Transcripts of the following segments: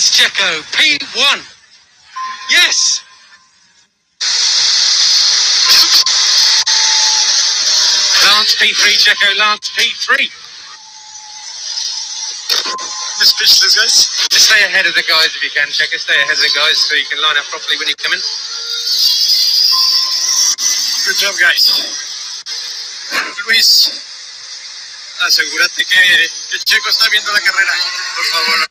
Yes, Checo, P1. Yes. Lance P3, Checo, Lance P3. Just speechless, guys. Just stay ahead of the guys if you can, Checo. Stay ahead of the guys so you can line up properly when you come in. Good job, guys. Luis, ah, asegúrate que el checo está viendo la carrera, por favor.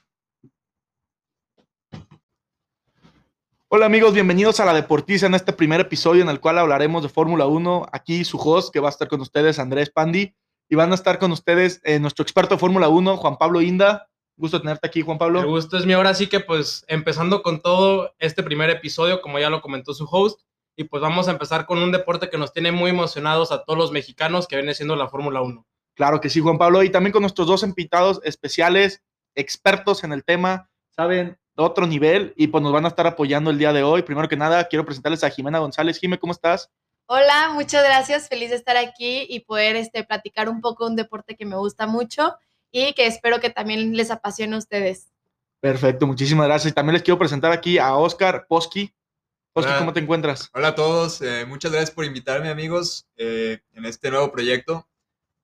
Hola amigos, bienvenidos a La Deportiza en este primer episodio en el cual hablaremos de Fórmula 1. Aquí su host que va a estar con ustedes, Andrés Pandi, y van a estar con ustedes eh, nuestro experto de Fórmula 1, Juan Pablo Inda. Gusto tenerte aquí, Juan Pablo. El gusto es mío. Ahora sí que pues empezando con todo este primer episodio, como ya lo comentó su host, y pues vamos a empezar con un deporte que nos tiene muy emocionados a todos los mexicanos que viene siendo la Fórmula 1. Claro que sí, Juan Pablo, y también con nuestros dos invitados especiales, expertos en el tema, saben, otro nivel, y pues nos van a estar apoyando el día de hoy. Primero que nada, quiero presentarles a Jimena González. Jime, ¿cómo estás? Hola, muchas gracias. Feliz de estar aquí y poder este, platicar un poco de un deporte que me gusta mucho y que espero que también les apasione a ustedes. Perfecto, muchísimas gracias. Y también les quiero presentar aquí a Oscar Posky. Oscar, Hola. ¿cómo te encuentras? Hola a todos, eh, muchas gracias por invitarme amigos eh, en este nuevo proyecto.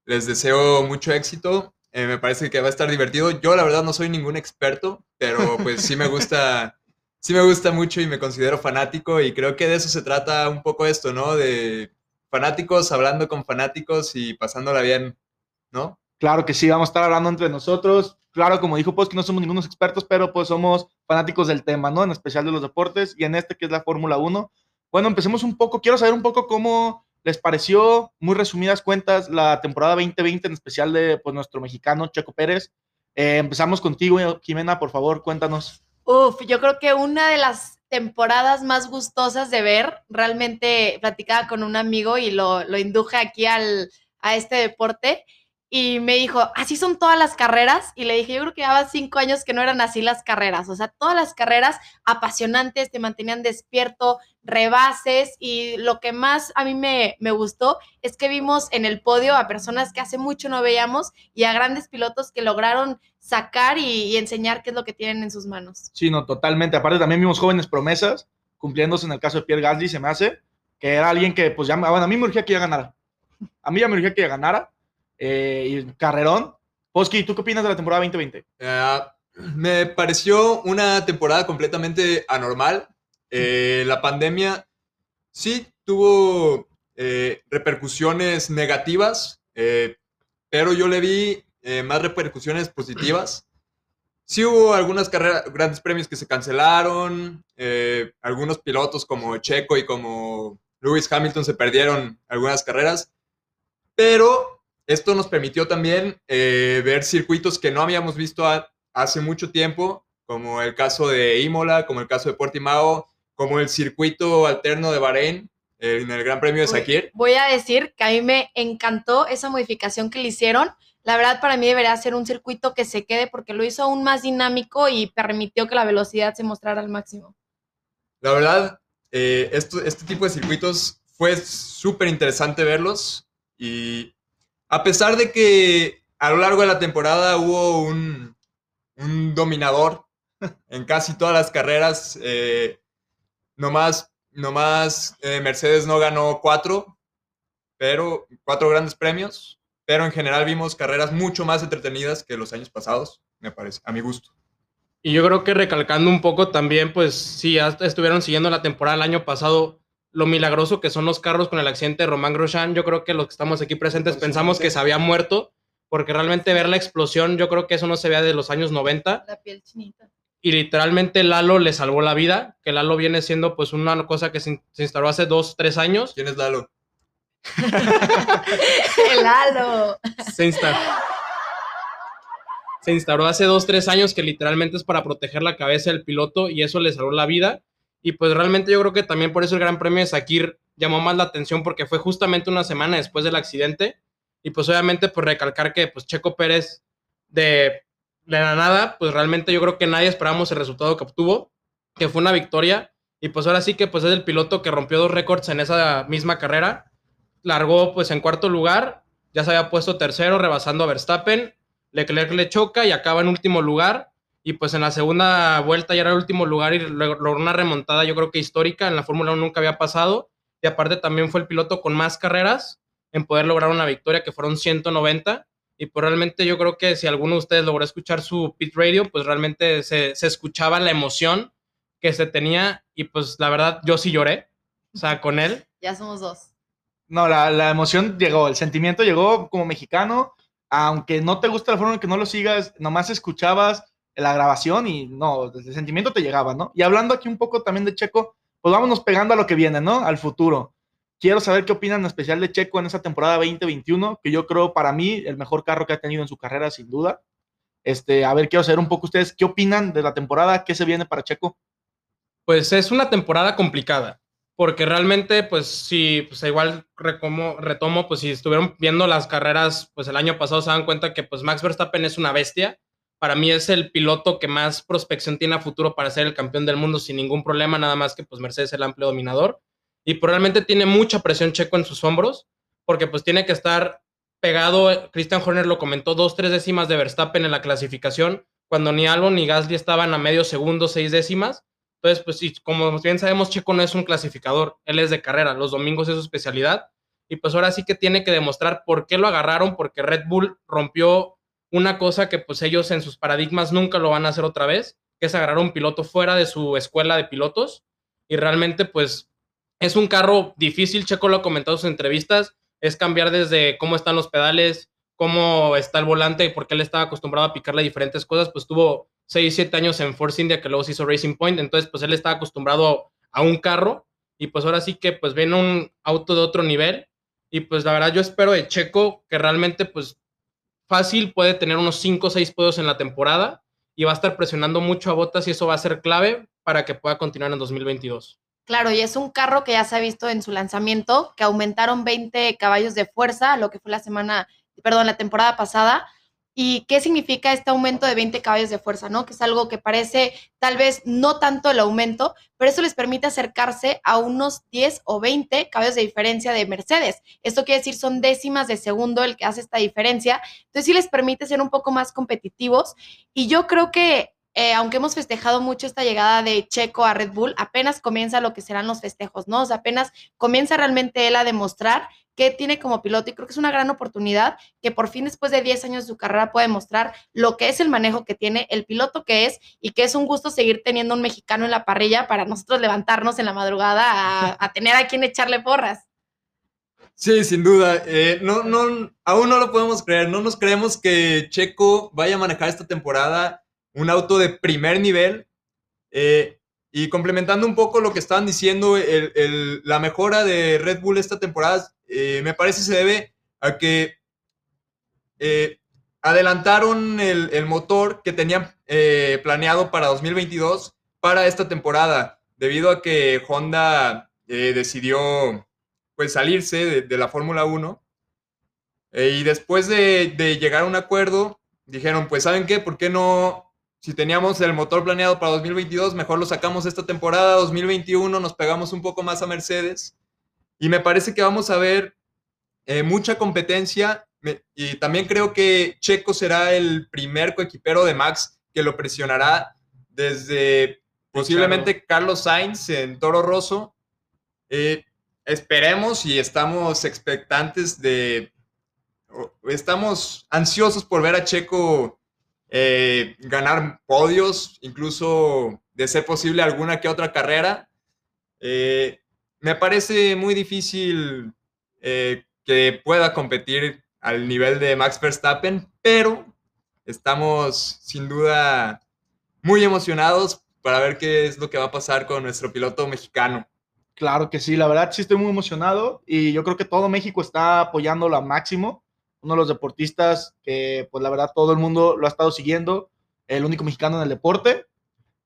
Les deseo mucho éxito, eh, me parece que va a estar divertido. Yo la verdad no soy ningún experto, pero pues sí me gusta, sí me gusta mucho y me considero fanático y creo que de eso se trata un poco esto, ¿no? De fanáticos hablando con fanáticos y pasándola bien, ¿no? Claro que sí, vamos a estar hablando entre nosotros. Claro, como dijo Posky, no somos ningunos expertos, pero pues somos fanáticos del tema, ¿no? En especial de los deportes y en este que es la Fórmula 1. Bueno, empecemos un poco. Quiero saber un poco cómo les pareció, muy resumidas cuentas, la temporada 2020, en especial de pues, nuestro mexicano Checo Pérez. Eh, empezamos contigo, Jimena, por favor, cuéntanos. Uf, yo creo que una de las temporadas más gustosas de ver, realmente platicaba con un amigo y lo, lo induje aquí al, a este deporte y me dijo, así son todas las carreras. Y le dije, yo creo que llevaba cinco años que no eran así las carreras. O sea, todas las carreras apasionantes, te mantenían despierto, rebases. Y lo que más a mí me, me gustó es que vimos en el podio a personas que hace mucho no veíamos y a grandes pilotos que lograron sacar y, y enseñar qué es lo que tienen en sus manos. Sí, no, totalmente. Aparte, también vimos jóvenes promesas cumpliéndose en el caso de Pierre Gasly, se me hace, que era alguien que, pues ya, bueno, a mí me urgía que ya ganara. A mí ya me urgía que ya ganara. Eh, y carrerón. Posky, ¿tú qué opinas de la temporada 2020? Eh, me pareció una temporada completamente anormal. Eh, la pandemia sí tuvo eh, repercusiones negativas, pero yo le vi más repercusiones positivas. Sí hubo algunas carreras, grandes premios que se cancelaron, algunos pilotos como Checo y como Lewis Hamilton se perdieron algunas carreras, pero esto nos permitió también eh, ver circuitos que no habíamos visto a- hace mucho tiempo, como el caso de Imola, como el caso de Portimao, como el circuito alterno de Bahrein eh, en el Gran Premio de Sakir. Voy a decir que a mí me encantó esa modificación que le hicieron. La verdad, para mí debería ser un circuito que se quede porque lo hizo aún más dinámico y permitió que la velocidad se mostrara al máximo. La verdad, eh, esto- este tipo de circuitos fue súper interesante verlos y a pesar de que a lo largo de la temporada hubo un, dominador en casi todas las carreras, eh, nomás, nomás eh, Mercedes no ganó cuatro, pero cuatro grandes premios, pero en general vimos carreras mucho más entretenidas que los años pasados, me parece, a mi gusto. Y yo creo que recalcando un poco también, pues ya estuvieron siguiendo la temporada el año pasado, lo milagroso que son los carros con el accidente de Román Grosjean. Yo creo que los que estamos aquí presentes pensamos que se había muerto, porque realmente ver la explosión, yo creo que eso no se veía de los años 90. La piel chinita. Y literalmente Lalo le salvó la vida, que Lalo viene siendo pues una cosa que se, in- se instaló hace dos, tres años. ¿Quién es Lalo? El halo. se, insta- se instauró hace dos, tres años que literalmente es para proteger la cabeza del piloto y eso le salvó la vida. Y pues realmente yo creo que también por eso el Gran Premio de Sakir llamó más la atención porque fue justamente una semana después del accidente. Y pues obviamente pues recalcar que pues Checo Pérez de, de la nada, pues realmente yo creo que nadie esperábamos el resultado que obtuvo, que fue una victoria. Y pues ahora sí que pues es el piloto que rompió dos récords en esa misma carrera. Largó pues en cuarto lugar, ya se había puesto tercero, rebasando a Verstappen. Leclerc le choca y acaba en último lugar. Y pues en la segunda vuelta ya era el último lugar y logró una remontada, yo creo que histórica. En la Fórmula 1 nunca había pasado. Y aparte también fue el piloto con más carreras en poder lograr una victoria, que fueron 190. Y pues realmente yo creo que si alguno de ustedes logró escuchar su pit radio, pues realmente se, se escuchaba la emoción que se tenía. Y pues la verdad, yo sí lloré, o sea, con él. Ya somos dos. No, la, la emoción llegó, el sentimiento llegó como mexicano, aunque no te guste la forma en que no lo sigas, nomás escuchabas la grabación y no, el sentimiento te llegaba, ¿no? Y hablando aquí un poco también de Checo, pues vámonos pegando a lo que viene, ¿no? Al futuro. Quiero saber qué opinan en especial de Checo en esa temporada 2021, que yo creo para mí el mejor carro que ha tenido en su carrera, sin duda. Este, a ver, quiero saber un poco ustedes qué opinan de la temporada, qué se viene para Checo. Pues es una temporada complicada porque realmente, pues sí, pues igual recomo, retomo, pues si estuvieron viendo las carreras, pues el año pasado se dan cuenta que pues Max Verstappen es una bestia. Para mí es el piloto que más prospección tiene a futuro para ser el campeón del mundo sin ningún problema, nada más que pues Mercedes es el amplio dominador. Y probablemente tiene mucha presión Checo en sus hombros, porque pues tiene que estar pegado, Christian Horner lo comentó, dos, tres décimas de Verstappen en la clasificación, cuando ni Albon ni Gasly estaban a medio segundo, seis décimas entonces, pues como bien sabemos, Checo no es un clasificador, él es de carrera, los domingos es su especialidad. Y pues ahora sí que tiene que demostrar por qué lo agarraron, porque Red Bull rompió una cosa que pues ellos en sus paradigmas nunca lo van a hacer otra vez, que es agarrar un piloto fuera de su escuela de pilotos. Y realmente pues es un carro difícil, Checo lo ha comentado en sus entrevistas, es cambiar desde cómo están los pedales, cómo está el volante y por qué él estaba acostumbrado a picarle diferentes cosas, pues tuvo 6, 7 años en Force India, que luego se hizo Racing Point, entonces pues él estaba acostumbrado a un carro y pues ahora sí que pues viene un auto de otro nivel y pues la verdad yo espero de Checo que realmente pues fácil puede tener unos 5 o 6 podios en la temporada y va a estar presionando mucho a Botas y eso va a ser clave para que pueda continuar en 2022. Claro, y es un carro que ya se ha visto en su lanzamiento, que aumentaron 20 caballos de fuerza, lo que fue la semana, perdón, la temporada pasada, ¿Y qué significa este aumento de 20 caballos de fuerza? ¿no? Que es algo que parece tal vez no tanto el aumento, pero eso les permite acercarse a unos 10 o 20 caballos de diferencia de Mercedes. Esto quiere decir son décimas de segundo el que hace esta diferencia. Entonces sí les permite ser un poco más competitivos. Y yo creo que eh, aunque hemos festejado mucho esta llegada de Checo a Red Bull, apenas comienza lo que serán los festejos, ¿no? O sea, apenas comienza realmente él a demostrar que tiene como piloto y creo que es una gran oportunidad que por fin después de 10 años de su carrera puede mostrar lo que es el manejo que tiene, el piloto que es y que es un gusto seguir teniendo un mexicano en la parrilla para nosotros levantarnos en la madrugada a, tener a quien echarle porras. Sí, sin duda. Eh, no, no, aún no lo podemos creer. No nos creemos que Checo vaya a manejar esta temporada un auto de primer nivel. Eh, y complementando un poco lo que estaban diciendo, la mejora de Red Bull esta temporada eh, me parece se debe a que eh, adelantaron el, motor que tenían planeado para 2022 para esta temporada, debido a que Honda decidió pues, salirse de, la Fórmula 1. y después de, de llegar a un acuerdo, dijeron, pues ¿saben qué? ¿Por qué no si teníamos el motor planeado para 2022, mejor lo sacamos esta temporada. 2021 nos pegamos un poco más a Mercedes. Y me parece que vamos a ver eh, mucha competencia. y también creo que Checo será el primer coequipero de Max que lo presionará desde posiblemente Carlos Sainz en Toro Rosso. Eh, esperemos y estamos expectantes de. Estamos ansiosos por ver a Checo eh, ganar podios, incluso de ser posible alguna que otra carrera. Eh, me parece muy difícil eh, que pueda competir al nivel de Max Verstappen, pero estamos sin duda muy emocionados para ver qué es lo que va a pasar con nuestro piloto mexicano. Claro que sí, la verdad sí estoy muy emocionado y yo creo que todo México está apoyándolo al máximo uno de los deportistas que, pues la verdad, todo el mundo lo ha estado siguiendo, el único mexicano en el deporte.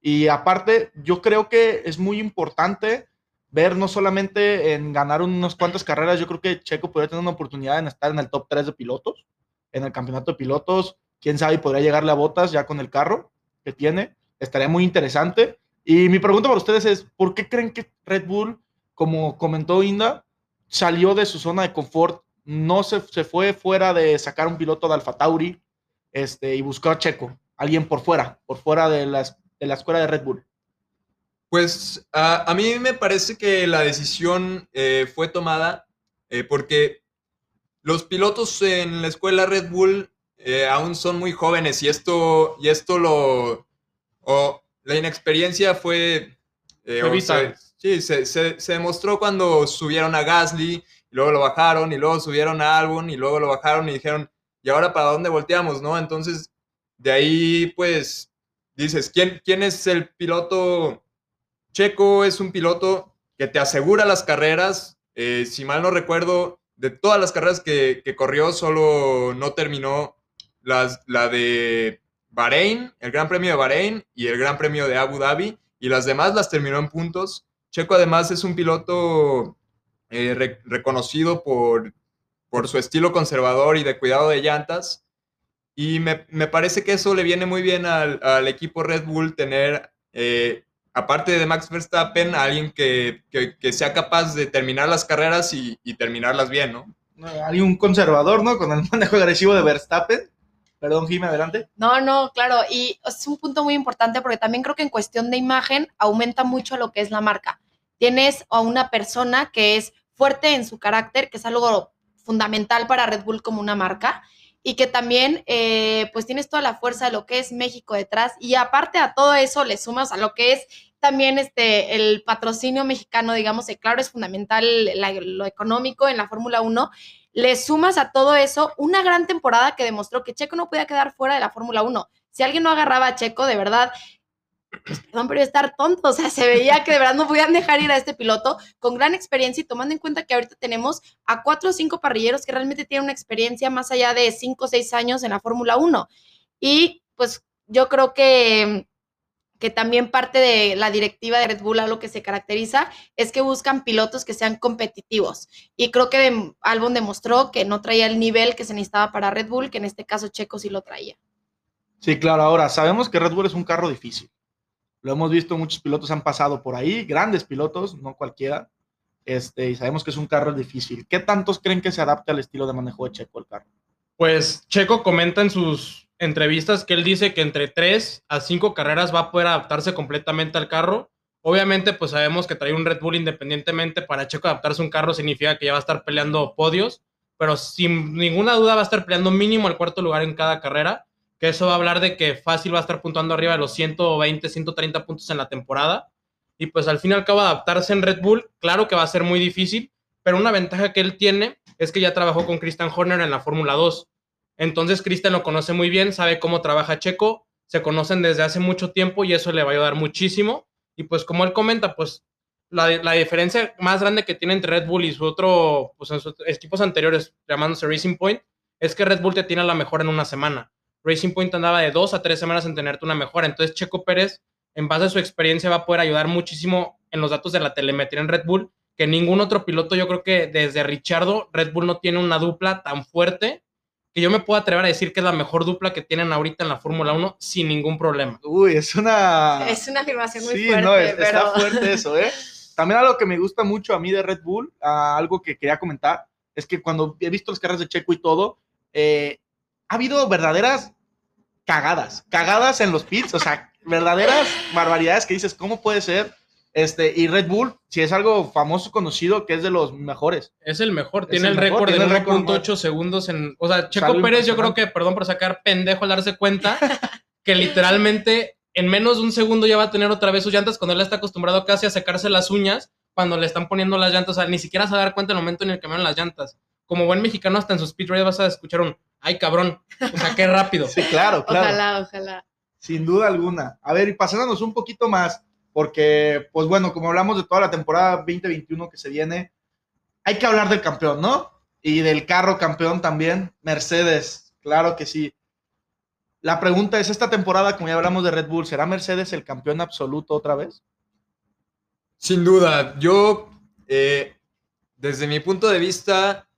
Y aparte, yo creo que es muy importante ver no solamente en ganar unas cuantas carreras, yo creo que Checo podría tener una oportunidad en estar en el top 3 de pilotos, en el campeonato de pilotos, quién sabe, podría llegarle a botas ya con el carro que tiene, estaría muy interesante. Y mi pregunta para ustedes es, ¿por qué creen que Red Bull, como comentó Inda, salió de su zona de confort no se, fue fuera de sacar un piloto de Alfa Tauri este, y buscó a Checo. alguien por fuera, por fuera de, las, de la escuela de Red Bull. Pues a, a mí me parece que la decisión eh, fue tomada eh, porque los pilotos en la escuela Red Bull eh, aún son muy jóvenes y esto, y esto lo... o la inexperiencia fue... Fue o sea, vital. sí, se, se- se demostró cuando subieron a Gasly, y luego lo bajaron, y luego subieron a Albon, y luego lo bajaron y dijeron, ¿y ahora para dónde volteamos? ¿no? Entonces, de ahí, pues, dices, ¿quién, quién es el piloto? Checo es un piloto que te asegura las carreras. eh, si mal no recuerdo, de todas las carreras que, que corrió, solo no terminó las, la de Bahrein, el Gran Premio de Bahrein y el Gran Premio de Abu Dhabi, y las demás las terminó en puntos. Checo además es un piloto eh, re- reconocido por, por su estilo conservador y de cuidado de llantas. Y me, me parece que eso le viene muy bien al, al equipo Red Bull tener, eh, aparte de Max Verstappen, a alguien que, que- que sea capaz de terminar las carreras y, y terminarlas bien, ¿no? Hay un conservador, ¿no? Con el manejo agresivo de Verstappen. Perdón, Jimmy, adelante. No, no, claro, y es un punto muy importante porque también creo que en cuestión de imagen aumenta mucho lo que es la marca. Tienes a una persona que es fuerte en su carácter, que es algo fundamental para Red Bull como una marca, y que también eh, pues tienes toda la fuerza de lo que es México detrás, y aparte a todo eso le sumas a lo que es también este, el patrocinio mexicano, digamos, que claro, es fundamental lo económico en la Fórmula 1, le sumas a todo eso una gran temporada que demostró que Checo no podía quedar fuera de la Fórmula 1. Si alguien no agarraba a Checo, de verdad, pues, perdón, pero estar tonto. O sea, se veía que de verdad no podían dejar ir a este piloto con gran experiencia y tomando en cuenta que ahorita tenemos a cuatro o cinco parrilleros que realmente tienen una experiencia más allá de cinco o seis años en la Fórmula 1. Y pues yo creo que que también parte de la directiva de Red Bull a lo que se caracteriza es que buscan pilotos que sean competitivos. Y creo que Albon demostró que no traía el nivel que se necesitaba para Red Bull, que en este caso Checo sí lo traía. Sí, claro. Ahora, sabemos que Red Bull es un carro difícil. Lo hemos visto, muchos pilotos han pasado por ahí, grandes pilotos, no cualquiera. Este, y sabemos que es un carro difícil. ¿Qué tantos creen que se adapte al estilo de manejo de Checo el carro? Pues Checo comenta en sus entrevistas que él dice que entre 3 a 5 carreras va a poder adaptarse completamente al carro. Obviamente, pues sabemos que traer un Red Bull independientemente para Checo adaptarse a un carro significa que ya va a estar peleando podios, pero sin ninguna duda va a estar peleando mínimo el cuarto lugar en cada carrera, que eso va a hablar de que fácil va a estar puntuando arriba de los 120, 130 puntos en la temporada. Y pues al fin y al cabo adaptarse en Red Bull, claro que va a ser muy difícil, pero una ventaja que él tiene es que ya trabajó con Christian Horner en la Fórmula 2. Entonces Christian lo conoce muy bien, sabe cómo trabaja Checo, se conocen desde hace mucho tiempo y eso le va a ayudar muchísimo. Y pues como él comenta, pues la, la diferencia más grande que tiene entre Red Bull y su otro, pues sus equipos anteriores, llamándose Racing Point, es que Red Bull te tiene la mejora en una semana. Racing Point andaba de dos a tres semanas en tenerte una mejora. Entonces Checo Pérez, en base a su experiencia, va a poder ayudar muchísimo en los datos de la telemetría en Red Bull, que ningún otro piloto, yo creo que desde Richardo, Red Bull no tiene una dupla tan fuerte que yo me puedo atrever a decir que es la mejor dupla que tienen ahorita en la Fórmula 1 sin ningún problema. Uy, es una... Es una afirmación muy sí, fuerte, no, es- pero está fuerte eso, ¿eh? También algo que me gusta mucho a mí de Red Bull, ah, algo que quería comentar, es que cuando he visto las carreras de Checo y todo, eh, ha habido verdaderas cagadas, cagadas en los pits, o sea, verdaderas barbaridades que dices, ¿cómo puede ser? Este, y Red Bull, si es algo famoso, conocido, que es de los mejores. Es el mejor, Es tiene el mejor, récord de récord 1.8 segundos en... O sea, Checo Pérez yo creo que, perdón por sacar pendejo al darse cuenta, que literalmente en menos de un segundo ya va a tener otra vez sus llantas cuando él está acostumbrado casi a secarse las uñas cuando le están poniendo las llantas, o sea, ni siquiera se va a dar cuenta en el momento en el que cambian las llantas. Como buen mexicano, hasta en sus speed vas a escuchar un, ay cabrón, o sea, qué rápido. Sí, claro, claro. ojalá, ojalá. Sin duda alguna. A ver, y pasándonos un poquito más, porque, pues bueno, como hablamos de toda la temporada 2021 que se viene, hay que hablar del campeón, ¿no? Y del carro campeón también, Mercedes, claro que sí. La pregunta es, esta temporada, como ya hablamos de Red Bull, ¿será Mercedes el campeón absoluto otra vez? Sin duda, yo, eh, desde mi punto de vista,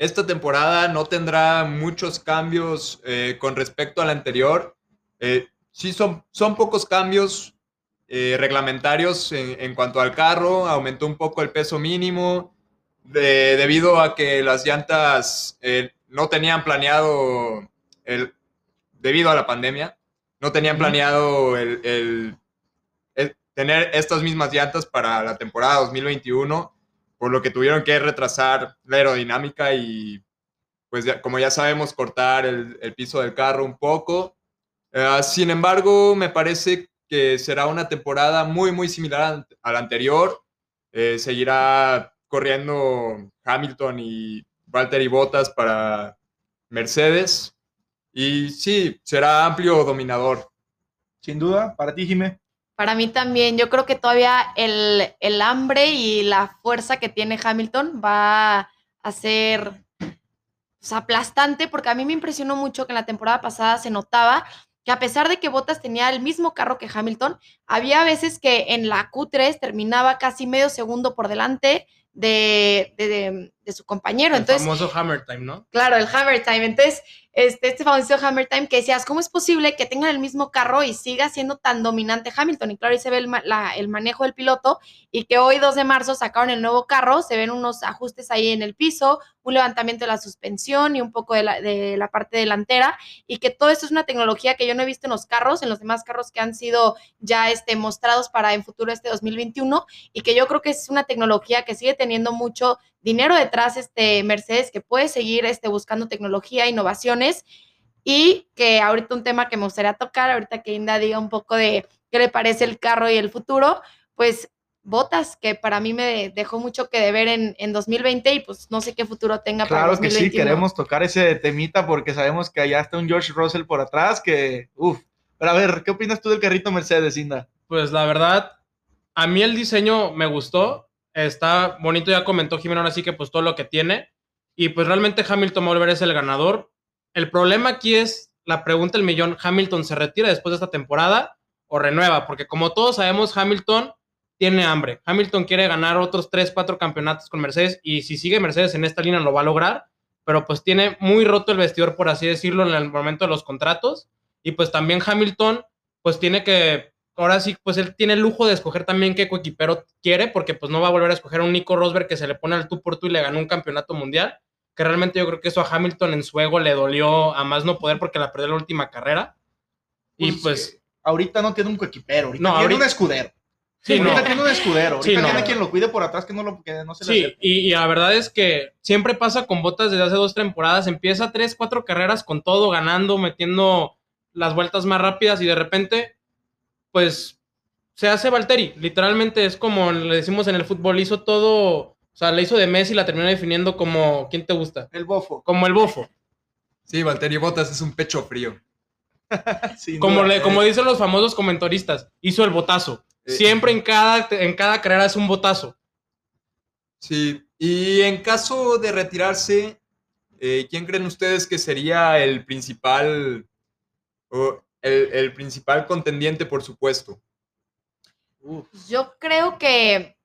esta temporada no tendrá muchos cambios eh, con respecto a la anterior. Eh, sí, son, son pocos cambios eh, reglamentarios en, en cuanto al carro, aumentó un poco el peso mínimo, de- debido a que las llantas no tenían planeado, el, debido a la pandemia, no tenían planeado el, el- el tener estas mismas llantas para la temporada 2021, por lo que tuvieron que retrasar la aerodinámica y, pues ya- como ya sabemos, cortar el, piso del carro un poco. Eh, sin embargo, me parece que será una temporada muy, muy similar a, a la anterior. Eh, seguirá corriendo Hamilton y Valtteri Bottas para Mercedes. Y sí, será amplio dominador. Sin duda, para ti, Jimé. Para mí también, yo creo que todavía el, el hambre y la fuerza que tiene Hamilton va a ser aplastante, porque a mí me impresionó mucho que en la temporada pasada se notaba que a pesar de que Bottas tenía el mismo carro que Hamilton, había veces que en la Q3 terminaba casi medio segundo por delante de, de- de- de su compañero. El Entonces, famoso Hammer Time, ¿no? Claro, el Hammer Time. Entonces, este, este famoso Hammer Time que decías, ¿cómo es posible que tengan el mismo carro y siga siendo tan dominante Hamilton? Y claro, ahí se ve el, la- el manejo del piloto y que hoy, 2 de marzo, sacaron el nuevo carro, se ven unos ajustes ahí en el piso, un levantamiento de la suspensión y un poco de la, de la parte delantera y que todo esto es una tecnología que yo no he visto en los carros, en los demás carros que han sido ya este, mostrados para en futuro este 2021 y que yo creo que es una tecnología que sigue teniendo mucho dinero detrás este Mercedes que puede seguir este, buscando tecnología, innovaciones y que ahorita un tema que me gustaría tocar, ahorita que Inda diga un poco de qué le parece el carro y el futuro, pues Botas, que para mí me dejó mucho que deber en, en 2020 y pues no sé qué futuro tenga para Claro que 2021. sí, queremos tocar ese temita porque sabemos que allá está un George Russell por atrás que, uff. Pero a ver, ¿qué opinas tú del carrito Mercedes, Inda? Pues la verdad, a mí el diseño me gustó. Está bonito, ya comentó Jimena ahora sí que pues todo lo que tiene. Y pues realmente Hamilton volver ser el ganador. El problema aquí es la pregunta del millón, ¿Hamilton se retira después de esta temporada o renueva? Porque como todos sabemos, Hamilton tiene hambre. Hamilton quiere ganar otros 3, 4 campeonatos con Mercedes y si sigue Mercedes en esta línea lo va a lograr, pero pues tiene muy roto el vestidor, por así decirlo, en el momento de los contratos. Y pues también Hamilton pues tiene que ahora sí, pues él tiene el lujo de escoger también qué coequipero quiere, porque pues no va a volver a escoger a un Nico Rosberg que se le pone al tú por tú y le ganó un campeonato mundial, que realmente yo creo que eso a Hamilton en su ego le dolió a más no poder porque la perdió la última carrera. Y pues, Ahorita no tiene un coequipero, ahorita No, tiene ahorita- un escudero. sí, ahorita no. tiene un escudero, ahorita Sí, no. tiene quien lo cuide por atrás que no, lo, que no se le Sí, y, y la verdad es que siempre pasa con Botas desde hace dos temporadas. Empieza tres, cuatro carreras con todo, ganando, metiendo las vueltas más rápidas y de repente, pues se hace Valtteri. Literalmente es como le decimos en el fútbol, hizo todo, o sea, le hizo de Messi y la terminó definiendo como, ¿quién te gusta? El bofo. Como el bofo. Sí, Valtteri Bottas es un pecho frío. Como, le, como dicen los famosos comentaristas, hizo el botazo. Eh. Siempre en cada, en cada carrera es un botazo. Sí, y en caso de retirarse, eh, ¿quién creen ustedes que sería el principal, o el, el principal contendiente, por supuesto? Uf. Yo creo que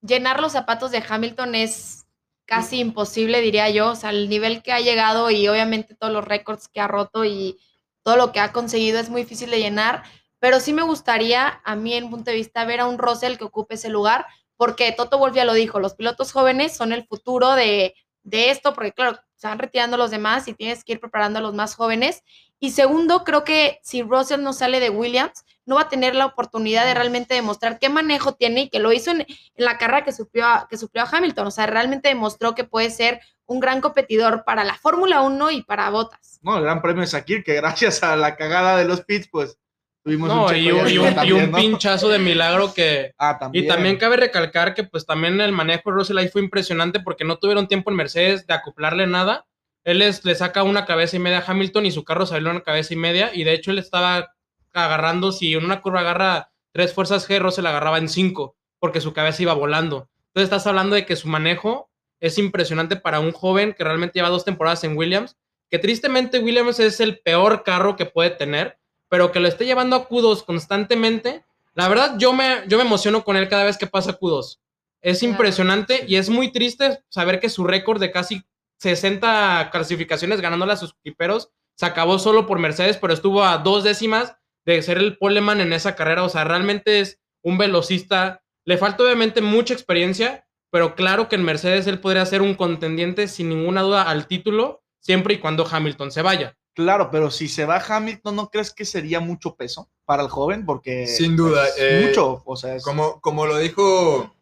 llenar los zapatos de Hamilton es casi imposible, diría yo. O sea, el nivel que ha llegado y obviamente todos los récords que ha roto y todo lo que ha conseguido es muy difícil de llenar. Pero sí me gustaría, a mí en punto de vista, ver a un Russell que ocupe ese lugar, porque Toto Wolff ya lo dijo, los pilotos jóvenes son el futuro de, de esto, porque claro, se van retirando los demás y tienes que ir preparando a los más jóvenes. Y segundo, creo que si Russell no sale de Williams, no va a tener la oportunidad de realmente demostrar qué manejo tiene y que lo hizo en, en la carrera que suplió, a, que suplió a Hamilton. O sea, realmente demostró que puede ser un gran competidor para la Fórmula 1 y para Botas. No, el gran premio de Sakir, que gracias a la cagada de los pits, pues tuvimos No, un y un, ahí y un- y también, un ¿no? pinchazo de milagro que, Ah, también. Y también cabe recalcar que pues también el manejo de Russell ahí fue impresionante porque no tuvieron tiempo en Mercedes de acoplarle nada. Él les- le saca una cabeza y media a Hamilton y su carro salió una cabeza y media y de hecho él estaba agarrando, si en una curva agarra tres fuerzas G, Russell agarraba en cinco porque su cabeza iba volando. Entonces estás hablando de que su manejo es impresionante para un joven que realmente lleva dos temporadas en Williams, que tristemente Williams es el peor carro que puede tener, pero que lo esté llevando a Q2 constantemente la verdad, yo me, yo me emociono con él cada vez que pasa Q2. Es Claro. impresionante y es muy triste saber que su récord de casi 60 clasificaciones ganándole a sus equiperos se acabó solo por Mercedes, pero estuvo a dos décimas de ser el poleman en esa carrera. O sea, realmente es un velocista. Le falta obviamente mucha experiencia, pero claro que en Mercedes él podría ser un contendiente sin ninguna duda al título, siempre y cuando Hamilton se vaya. Claro, pero si se va Hamilton, ¿no crees que sería mucho peso para el joven? Porque Sin duda, es eh, mucho, o sea, es- Como, como lo dijo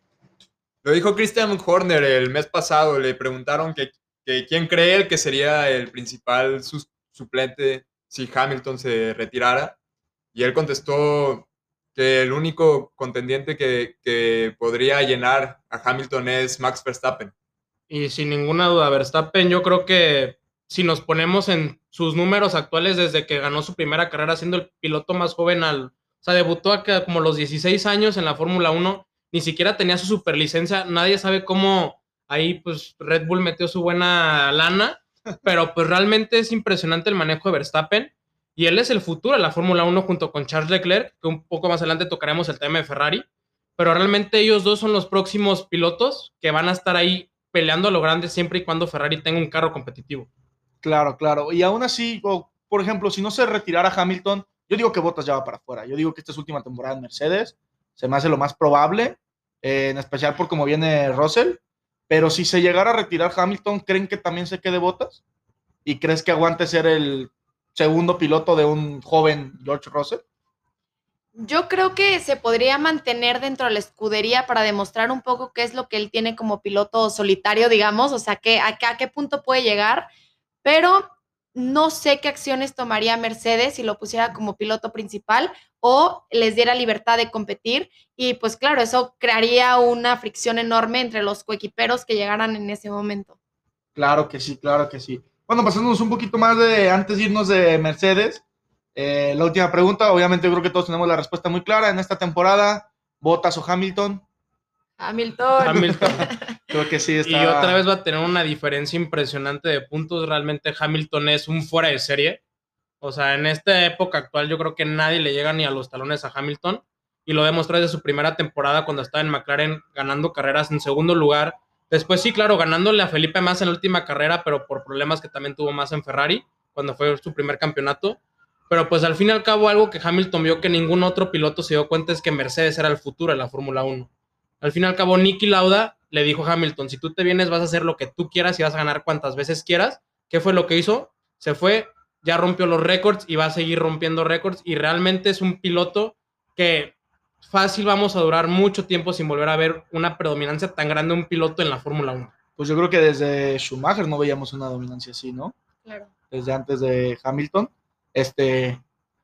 lo dijo Christian Horner el mes pasado, le preguntaron que, que quién cree él que sería el principal sus- suplente si Hamilton se retirara. Y él contestó que el único contendiente que, que podría llenar a Hamilton es Max Verstappen. Y sin ninguna duda, Verstappen, yo creo que si nos ponemos en sus números actuales desde que ganó su primera carrera siendo el piloto más joven al, o sea, debutó acá como los 16 años en la Fórmula 1, ni siquiera tenía su superlicencia, nadie sabe cómo ahí pues Red Bull metió su buena lana, pero pues realmente es impresionante el manejo de Verstappen y él es el futuro de la Fórmula 1 junto con Charles Leclerc, que un poco más adelante tocaremos el tema de Ferrari, pero realmente ellos dos son los próximos pilotos que van a estar ahí peleando a lo grande siempre y cuando Ferrari tenga un carro competitivo. Claro, claro. Y aún así, por ejemplo, si no se retirara Hamilton, yo digo que Bottas ya va para afuera. Yo digo que esta es última temporada en Mercedes. Se me hace lo más probable, eh, en especial por cómo viene Russell. Pero si se llegara a retirar Hamilton, ¿creen que también se quede Bottas? ¿Y crees que aguante ser el segundo piloto de un joven George Russell? Yo creo que se podría mantener dentro de la escudería para demostrar un poco qué es lo que él tiene como piloto solitario, digamos, o sea, que, a qué punto puede llegar, pero no sé qué acciones tomaría Mercedes si lo pusiera como piloto principal o les diera libertad de competir y pues claro, eso crearía una fricción enorme entre los coequiperos que llegaran en ese momento. Claro que sí, claro que sí. Bueno, pasándonos un poquito más de antes de irnos de Mercedes, eh, la última pregunta, obviamente yo creo que todos tenemos la respuesta muy clara. En esta temporada, Bottas o Hamilton, Hamilton. Hamilton. creo que sí y otra vez va a tener una diferencia impresionante de puntos. Realmente Hamilton es un fuera de serie. O sea, en esta época actual yo creo que nadie le llega ni a los talones a Hamilton. Y lo demostró desde su primera temporada cuando estaba en McLaren ganando carreras en segundo lugar. Después sí, claro, ganándole a Felipe más en la última carrera, pero por problemas que también tuvo más en Ferrari, cuando fue su primer campeonato. Pero pues al fin y al cabo algo que Hamilton vio que ningún otro piloto se dio cuenta es que Mercedes era el futuro de la Fórmula 1. Al fin y al cabo, Nicky Lauda le dijo Hamilton, si tú te vienes vas a hacer lo que tú quieras y vas a ganar cuantas veces quieras. ¿Qué fue lo que hizo? Se fue, ya rompió los récords y va a seguir rompiendo récords y realmente es un piloto que fácil vamos a durar mucho tiempo sin volver a ver una predominancia tan grande de un piloto en la Fórmula 1. Pues yo creo que desde Schumacher no veíamos una dominancia así, ¿no? Claro. Desde antes de Hamilton. Este,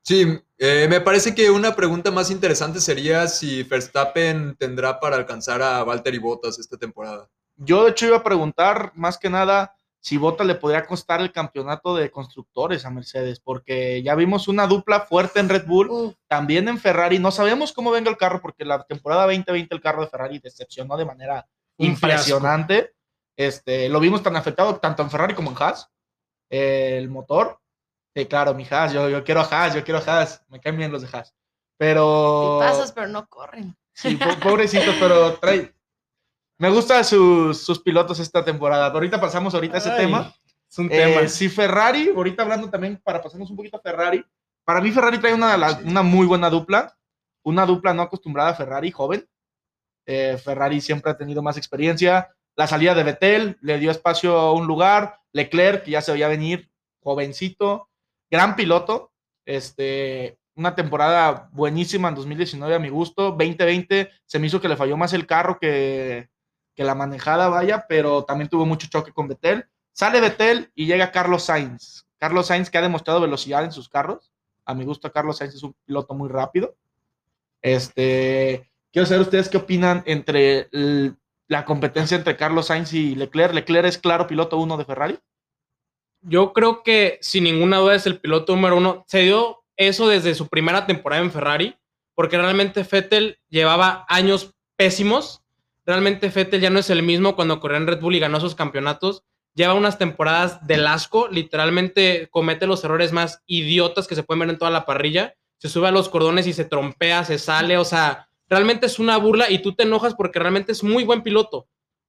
Sí, eh, me parece que una pregunta más interesante sería si Verstappen tendrá para alcanzar a Valtteri Bottas esta temporada. yo de hecho iba a preguntar más que nada si Bottas le podría costar el campeonato de constructores a Mercedes, porque ya vimos una dupla fuerte en Red Bull, también en Ferrari. No sabemos cómo venga el carro, porque la temporada 2020 el carro de Ferrari decepcionó de manera Un impresionante. Este, lo vimos tan afectado tanto en Ferrari como en Haas. Eh, el motor. Sí, claro, mi Haas, yo, yo quiero Haas, yo quiero Haas. Me caen bien los de Haas. Pero. tipazos, pero no corren. Sí, po- pobrecitos, pero trae. Me gustan sus, sus pilotos esta temporada. Ahorita pasamos ahorita a ese Ay, tema. Es un Eh, tema. si Ferrari, ahorita hablando también para pasarnos un poquito a Ferrari, para mí Ferrari trae una, la- una muy buena dupla, una dupla no acostumbrada a Ferrari, joven. Eh, Ferrari siempre ha tenido más experiencia. La salida de Vettel le dio espacio a un lugar. Leclerc, que ya se veía venir, jovencito, gran piloto. Este, una temporada buenísima en 2019 a mi gusto. 2020 se me hizo que le falló más el carro que, que la manejada, vaya, pero también tuvo mucho choque con Vettel. Sale Vettel y llega Carlos Sainz. Carlos Sainz que ha demostrado velocidad en sus carros. A mi gusto, Carlos Sainz es un piloto muy rápido. Este, quiero saber ustedes qué opinan entre la competencia entre Carlos Sainz y Leclerc. Leclerc es claro piloto uno de Ferrari. Yo creo que sin ninguna duda es el piloto número uno. Se dio eso desde su primera temporada en Ferrari, porque realmente Vettel llevaba años pésimos. Realmente Vettel ya no es el mismo cuando corrió en Red Bull y ganó sus campeonatos. Lleva unas temporadas del asco, literalmente comete los errores más idiotas que se pueden ver en toda la parrilla. Se sube a los cordones y se trompea, se sale, o sea, realmente es una burla y tú te enojas porque realmente es muy buen piloto,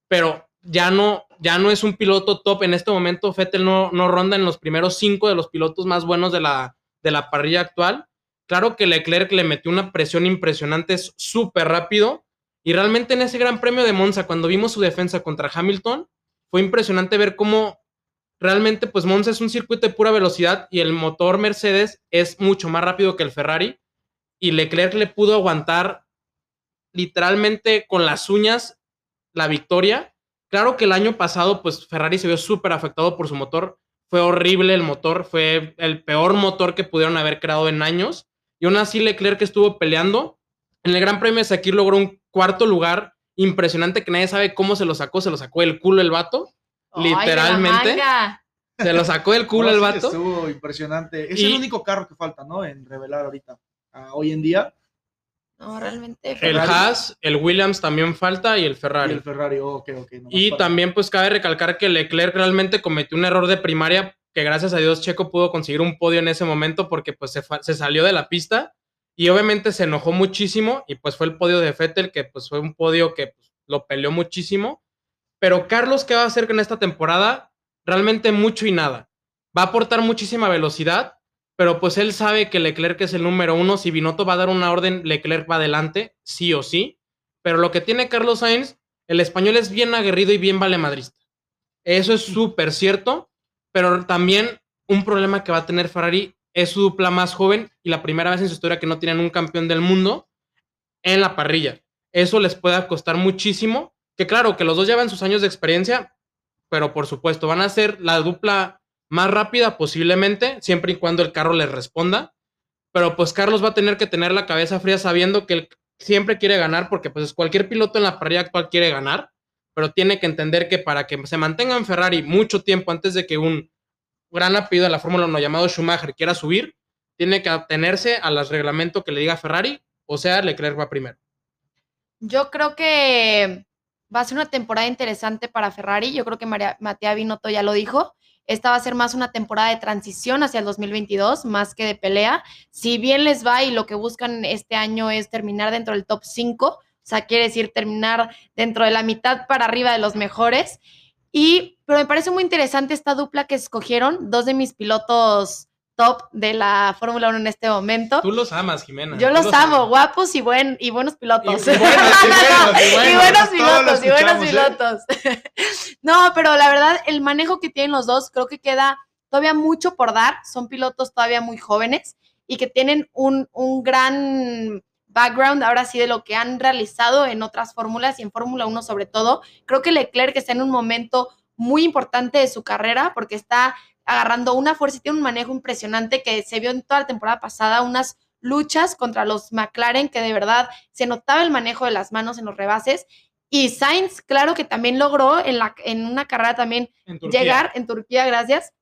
pero ya no, ya no es un piloto top. En este momento, Vettel no, no ronda en los primeros cinco de los pilotos más buenos de la, de la parrilla actual. Claro que Leclerc le metió una presión impresionante, es súper rápido. Y realmente en ese gran premio de Monza, cuando vimos su defensa contra Hamilton, fue impresionante ver cómo realmente pues Monza es un circuito de pura velocidad y el motor Mercedes es mucho más rápido que el Ferrari y Leclerc le pudo aguantar literalmente con las uñas la victoria. Claro que el año pasado pues Ferrari se vio súper afectado por su motor, fue horrible el motor, fue el peor motor que pudieron haber creado en años y aún así Leclerc estuvo peleando. En el Gran Premio de Sakir logró un cuarto lugar impresionante que nadie sabe cómo se lo sacó, se lo sacó el culo el vato literalmente. Se lo sacó del culo el vato. Estuvo impresionante. Es Y- el único carro que falta, ¿no? En revelar ahorita. Ah, hoy en día. No, realmente. El. Haas, el Williams también falta y el Y Ferrari. el Ferrari, oh, ok, ok. Y para- también pues cabe recalcar que Leclerc realmente cometió un error de primaria que gracias a Dios Checo pudo conseguir un podio en ese momento porque pues se, se salió de la pista y obviamente se enojó muchísimo y pues fue el podio de Vettel que pues fue un podio que pues, lo peleó muchísimo. Pero Carlos, ¿qué va a hacer en esta temporada? Realmente mucho y nada. Va a aportar muchísima velocidad, pero pues él sabe que Leclerc es el número uno. Si Binotto va a dar una orden, Leclerc va adelante, sí o sí. Pero lo que tiene Carlos Sainz, el español es bien aguerrido y bien valemadrista. Eso es súper cierto, pero también un problema que va a tener Ferrari es su dupla más joven y la primera vez en su historia que no tienen un campeón del mundo en la parrilla. Eso les puede costar muchísimo, que claro, que los dos llevan sus años de experiencia, pero por supuesto van a ser la dupla más rápida posiblemente, siempre y cuando el carro les responda. Pero pues Carlos va a tener que tener la cabeza fría sabiendo que él siempre quiere ganar, porque pues cualquier piloto en la parrilla actual quiere ganar, pero tiene que entender que para que se mantenga en Ferrari mucho tiempo antes de que un gran apellido de la Fórmula 1 llamado Schumacher quiera subir, tiene que atenerse a los reglamentos que le diga Ferrari, o sea, Leclerc va primero. Yo creo que va a ser una temporada interesante para Ferrari. Yo creo que María, Matías Binotto ya lo dijo. Esta va a ser más una temporada de transición hacia el 2022, más que de pelea. Si bien les va y lo que buscan este año es terminar dentro del top 5, o sea, quiere decir terminar dentro de la mitad para arriba de los mejores. Y, pero me parece muy interesante esta dupla que escogieron, dos de mis pilotos top de la Fórmula 1 en este momento. Tú los amas, Jimena. Yo tú los amo, amas. guapos y, buen, y buenos pilotos. Y- y buenos, y y pilotos, y buenos ¿eh? pilotos. no, pero la verdad, el manejo que tienen los dos, creo que queda todavía mucho por dar. Son pilotos todavía muy jóvenes y que tienen un, un gran background ahora sí de lo que han realizado en otras fórmulas y en Fórmula 1 sobre todo. Creo que Leclerc está en un momento muy importante de su carrera porque está agarrando una fuerza y tiene un manejo impresionante que se vio en toda la temporada pasada, unas luchas contra los McLaren que de verdad se notaba el manejo de las manos en los rebases. Y Sainz, claro que también logró en, la, en una carrera también En llegar en Turquía, gracias,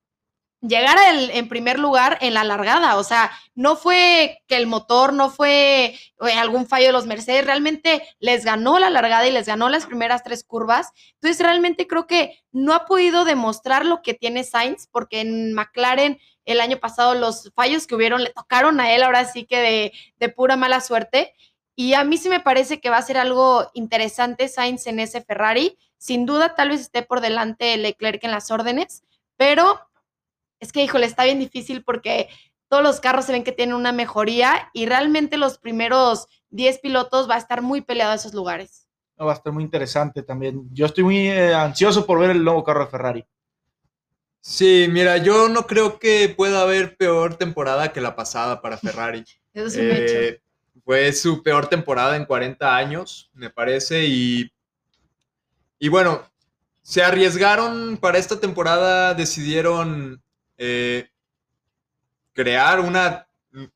llegar en primer lugar en la largada. O sea, no fue que el motor, no fue eh, algún fallo de los Mercedes, realmente les ganó la largada y les ganó las primeras tres curvas. Entonces, realmente creo que no ha podido demostrar lo que tiene Sainz, porque en McLaren el año pasado los fallos que hubieron le tocaron a él, ahora sí que de, de pura mala suerte. Y a mí sí me parece que va a ser algo interesante Sainz en ese Ferrari. Sin duda, tal vez esté por delante Leclerc en las órdenes, pero es que, híjole, está bien difícil porque todos los carros se ven que tienen una mejoría y realmente los primeros 10 pilotos va a estar muy peleado esos lugares. Va a estar muy interesante también. Yo estoy muy eh, ansioso por ver el nuevo carro de Ferrari. Sí, mira, yo no creo que pueda haber peor temporada que la pasada para Ferrari. Eso es un hecho. Eh, fue su peor temporada en 40 años, me parece, y, y bueno, se arriesgaron para esta temporada, decidieron eh, crear una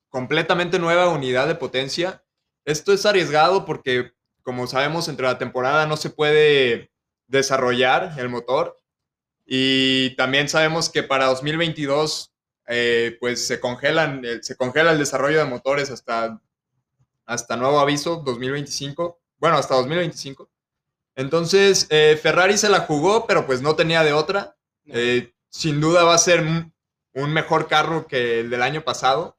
completamente nueva unidad de potencia. Esto es arriesgado porque, como sabemos, entre la temporada no se puede desarrollar el motor. Y también sabemos que para 2022 eh, pues se congelan, el- se congela el desarrollo de motores hasta, hasta nuevo aviso 2025. Bueno, hasta 2025. Entonces, eh, Ferrari se la jugó, pero pues no tenía de otra. Eh, sin duda va a ser un, mejor carro que el del año pasado.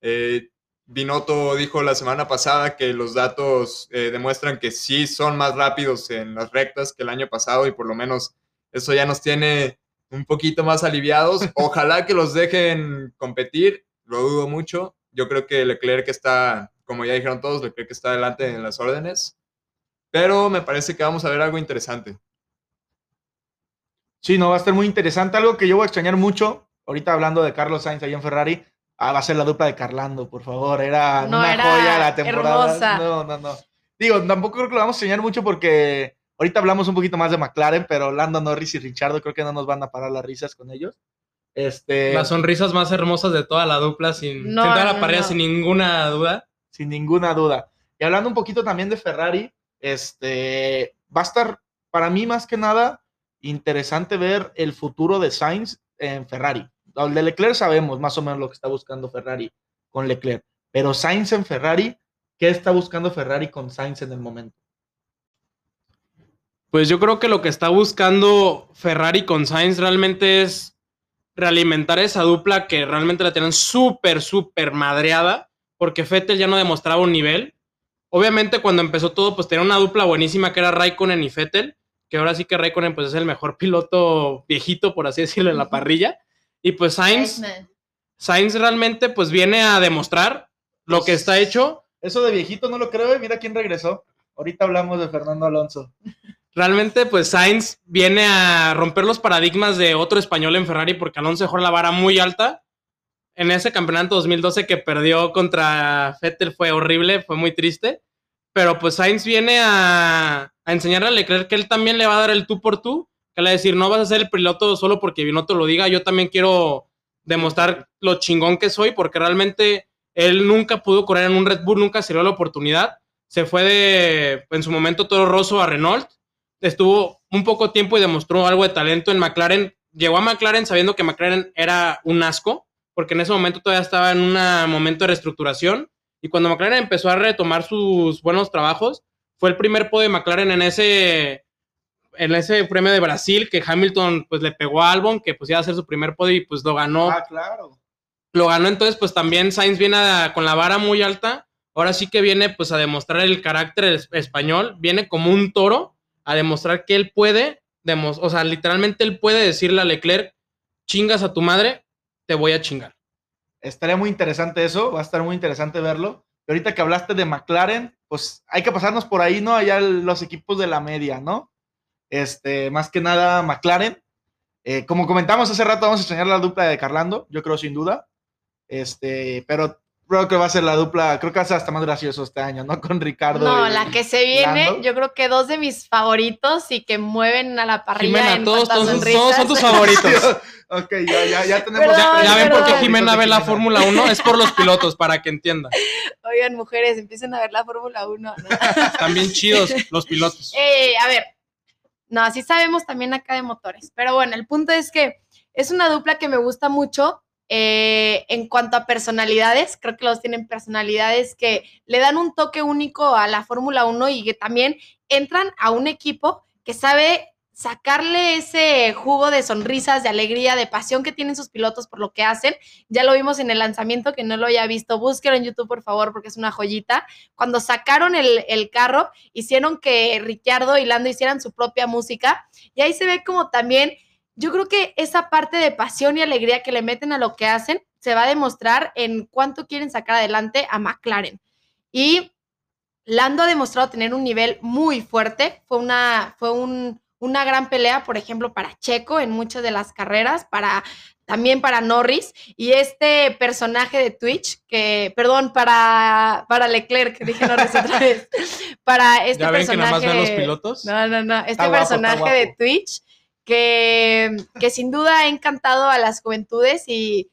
Eh, Binotto dijo la semana pasada que los datos eh, demuestran que sí son más rápidos en las rectas que el año pasado y por lo menos eso ya nos tiene un poquito más aliviados. Ojalá que los dejen competir, lo dudo mucho. Yo creo que Leclerc está, como ya dijeron todos, Leclerc está adelante en las órdenes. Pero me parece que vamos a ver algo interesante. Sí, no, va a estar muy interesante. Algo que yo voy a extrañar mucho, ahorita hablando de Carlos Sainz ahí en Ferrari, ah, va a ser la dupla de Carlando, por favor. Era No, una era joya la temporada. hermosa. No, no, no. Digo, tampoco creo que lo vamos a extrañar mucho porque ahorita hablamos un poquito más de McLaren, pero Lando Norris y Richardo creo que no nos van a parar las risas con ellos. Este, Las sonrisas más hermosas de toda la dupla, sin, No, sin toda la parrilla, sin ninguna duda. sin ninguna duda. Y hablando un poquito también de Ferrari, este, va a estar para mí más que nada interesante ver el futuro de Sainz en Ferrari. El de Leclerc sabemos más o menos lo que está buscando Ferrari con Leclerc, pero Sainz en Ferrari, ¿qué está buscando Ferrari con Sainz en el momento? Pues yo creo que lo que está buscando Ferrari con Sainz realmente es realimentar esa dupla que realmente la tienen súper, súper madreada, porque Fettel ya no demostraba un nivel. Obviamente cuando empezó todo, pues tenía una dupla buenísima que era Raikkonen y Fettel, que ahora sí que Raikkonen pues es el mejor piloto viejito, por así decirlo, en la parrilla. Y pues Sainz. Sainz realmente pues viene a demostrar lo que está hecho. Eso de viejito no lo creo, y mira quién regresó. Ahorita hablamos de Fernando Alonso. Realmente, pues Sainz viene a romper los paradigmas de otro español en Ferrari porque Alonso dejó la vara muy alta. En ese campeonato 2012 que perdió contra Vettel fue horrible, fue muy triste. Pero pues Sainz viene a, enseñarle a Leclerc que él también le va a dar el tú por tú. Que le va a decir, no vas a ser el piloto solo porque Binotto lo diga, yo también quiero demostrar lo chingón que soy porque realmente él nunca pudo correr en un Red Bull, nunca se dio la oportunidad. Se fue de, en su momento, Toro Rosso a Renault estuvo un poco tiempo y demostró algo de talento en McLaren. Llegó a McLaren sabiendo que McLaren era un asco, porque en ese momento todavía estaba en un momento de reestructuración. Y cuando McLaren empezó a retomar sus buenos trabajos, fue el primer podio de McLaren en ese, en ese premio de Brasil, que Hamilton pues le pegó a Albon, que pues iba a ser su primer podio y pues lo ganó Ah, claro. lo ganó, entonces pues también Sainz viene a- con la vara muy alta. Ahora sí que viene pues a demostrar el carácter es- español, viene como un toro a demostrar que él puede, demos- o sea, literalmente él puede decirle a Leclerc, chingas a tu madre, te voy a chingar. Estaría muy interesante eso, va a estar muy interesante verlo. Y ahorita que hablaste de McLaren, pues hay que pasarnos por ahí, ¿no? Allá los equipos de la media, ¿no? Este, más que nada McLaren. Eh, como comentamos hace rato, vamos a extrañar la dupla de Carlando, yo creo sin duda. Este, pero creo que va a ser la dupla, creo que va a ser hasta más gracioso este año, ¿no? Con Ricardo. No, y- la que se viene, Lando. yo creo que dos de mis favoritos y que mueven a la parrilla Jimena, en todos, todos- todos son tus favoritos. ok, ya, ya, ya tenemos. Perdón, Ya, ya ven por qué. Jimena ve la Fórmula 1, es por los pilotos, para que entiendan. Oigan, mujeres, empiecen a ver la Fórmula 1. ¿no? Están bien chidos los pilotos. Eh, a ver, no, así sabemos también acá de motores, pero bueno, el punto es que es una dupla que me gusta mucho eh, en cuanto a personalidades, creo que los tienen personalidades que le dan un toque único a la Fórmula 1 y que también entran a un equipo que sabe sacarle ese jugo de sonrisas, de alegría, de pasión que tienen sus pilotos por lo que hacen. Ya lo vimos en el lanzamiento, que no lo haya visto, búsquelo en YouTube, por favor, porque es una joyita. Cuando sacaron el, carro, hicieron que Ricciardo y Lando hicieran su propia música. Y ahí se ve como también, yo creo que esa parte de pasión y alegría que le meten a lo que hacen se va a demostrar en cuánto quieren sacar adelante a McLaren. Y Lando ha demostrado tener un nivel muy fuerte. Fue una, fue un, una gran pelea, por ejemplo, para Checo en muchas de las carreras, para también para Norris y este personaje de Twitch que, perdón, para, para Leclerc, que dije Norris otra vez, para este ¿Ya ven que personaje. nada más ven los pilotos? No, no, no. Este Está guapo, está personaje de. Twitch que, sin duda ha encantado a las juventudes y,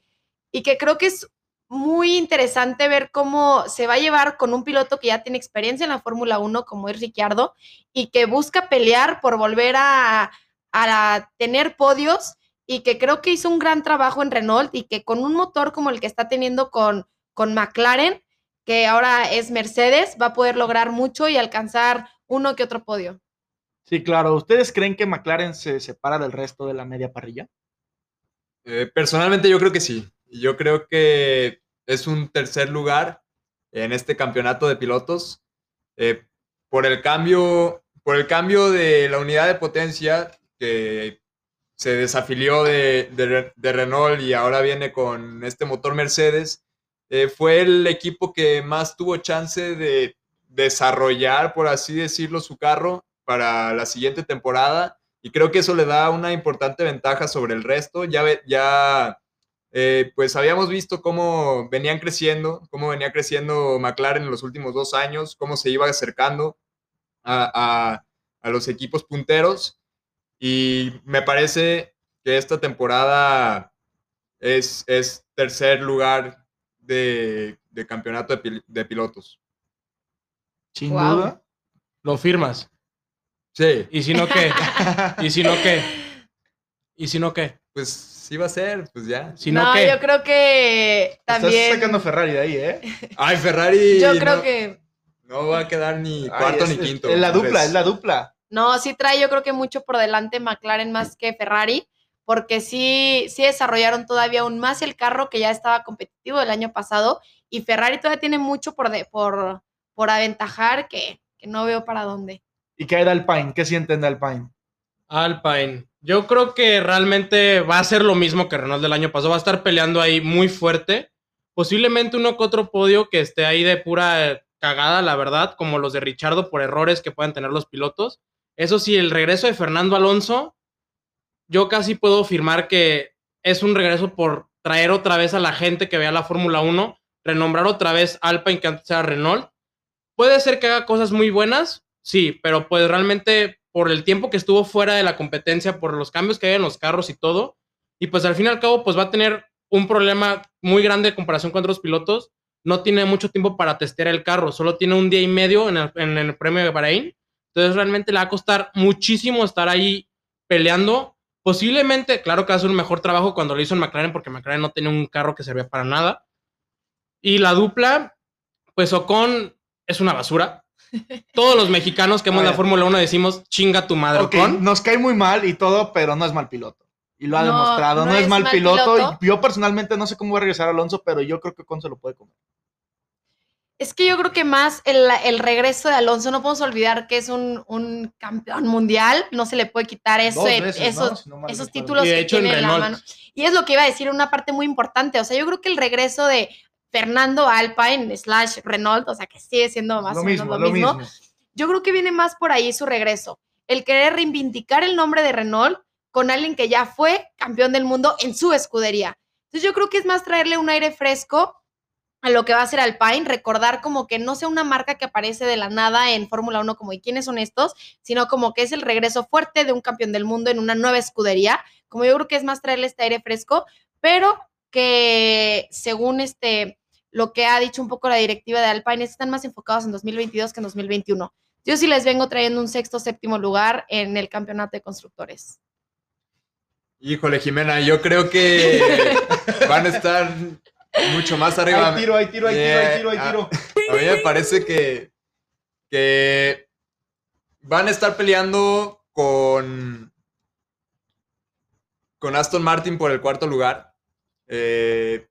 y que creo que es muy interesante ver cómo se va a llevar con un piloto que ya tiene experiencia en la Fórmula 1, como es Ricciardo, y que busca pelear por volver a, a tener podios y que creo que hizo un gran trabajo en Renault y que con un motor como el que está teniendo con, con McLaren, que ahora es Mercedes, va a poder lograr mucho y alcanzar uno que otro podio. Sí, claro. ¿Ustedes creen que McLaren se separa del resto de la media parrilla? Eh, personalmente yo creo que sí. Yo creo que es un tercer lugar en este campeonato de pilotos. eh, por el cambio, por el cambio de la unidad de potencia que se desafilió de, de Re- de Renault y ahora viene con este motor Mercedes, eh, fue el equipo que más tuvo chance de desarrollar, por así decirlo, su carro para la siguiente temporada. y creo que eso le da una importante ventaja sobre el resto. Ya, ya eh, pues habíamos visto cómo venían creciendo, cómo venía creciendo McLaren en los últimos dos años, cómo se iba acercando a, a- a los equipos punteros. Y me parece que esta temporada es, es tercer lugar de, de campeonato de, pil- de pilotos. Sin Wow. duda. Lo firmas. Sí, ¿Y si no qué? ¿Y si no qué? ¿Y si no qué? pues sí va a ser, pues ya. Si no, no, qué? yo creo que también. Estás sacando Ferrari de ahí, ¿eh? Ay, Ferrari. Yo creo no, que. no va a quedar ni Ay, cuarto es- ni quinto. Es la dupla, es la dupla. No, sí trae yo creo que mucho por delante McLaren más que Ferrari, porque sí, sí desarrollaron todavía aún más el carro que ya estaba competitivo el año pasado y Ferrari todavía tiene mucho por, de- por, por aventajar que, que no veo para dónde. ¿Y qué hay de Alpine? ¿Qué sienten de Alpine? Alpine. Yo creo que realmente va a ser lo mismo que Renault del año pasado. Va a estar peleando ahí muy fuerte. Posiblemente uno que otro podio que esté ahí de pura cagada, la verdad, como los de Richardo por errores que puedan tener los pilotos. Eso sí, el regreso de Fernando Alonso, yo casi puedo afirmar que es un regreso por traer otra vez a la gente que vea la Fórmula 1, renombrar otra vez Alpine que antes era Renault. Puede ser que haga cosas muy buenas, sí, pero pues realmente por el tiempo que estuvo fuera de la competencia, por los cambios que hay en los carros y todo, y pues al fin y al cabo pues va a tener un problema muy grande en comparación con otros pilotos. No tiene mucho tiempo para testear el carro, solo tiene un día y medio en el, premio de Bahrein. Entonces realmente le va a costar muchísimo estar ahí peleando. Posiblemente, claro que hace un mejor trabajo cuando lo hizo en McLaren, porque McLaren no tenía un carro que servía para nada. Y la dupla, pues Ocon es una basura. Todos los mexicanos que hemos la. Fórmula 1 decimos chinga tu madre, Ok, Ocon. nos cae muy mal y todo, pero no es mal piloto. Y lo ha No, demostrado. No, no es, es mal, mal piloto. yo personalmente no sé cómo va a regresar Alonso, pero yo creo que Ocon se lo puede comer. Es que yo creo que más el, el regreso de Alonso, no podemos olvidar que es un, un campeón mundial, no se le puede quitar eso, veces, ¿no? esos, Si no mal esos títulos Y de que hecho tiene en la mano. Y es lo que iba a decir, una parte muy importante. O sea, yo creo que el regreso de Fernando Alpine slash Renault, o sea, que sigue siendo más lo o menos mismo, lo mismo, mismo. yo creo que viene más por ahí su regreso. El querer reivindicar el nombre de Renault con alguien que ya fue campeón del mundo en su escudería. Entonces yo creo que es más traerle un aire fresco a lo que va a ser Alpine, recordar como que no sea una marca que aparece de la nada en Fórmula 1 como ¿y quiénes son estos? Sino como que es el regreso fuerte de un campeón del mundo en una nueva escudería. Como yo creo que es más traerle este aire fresco, pero que según este lo que ha dicho un poco la directiva de Alpine, es que están más enfocados en 2022 que en 2021. Yo sí les vengo trayendo un sexto, séptimo lugar en el campeonato de constructores. Híjole, Jimena, yo creo que van a estar mucho más arriba. Hay tiro, hay tiro, hay tiro, hay tiro, hay tiro. A mí me parece que, que van a estar peleando con, con Aston Martin por el cuarto lugar. Eh,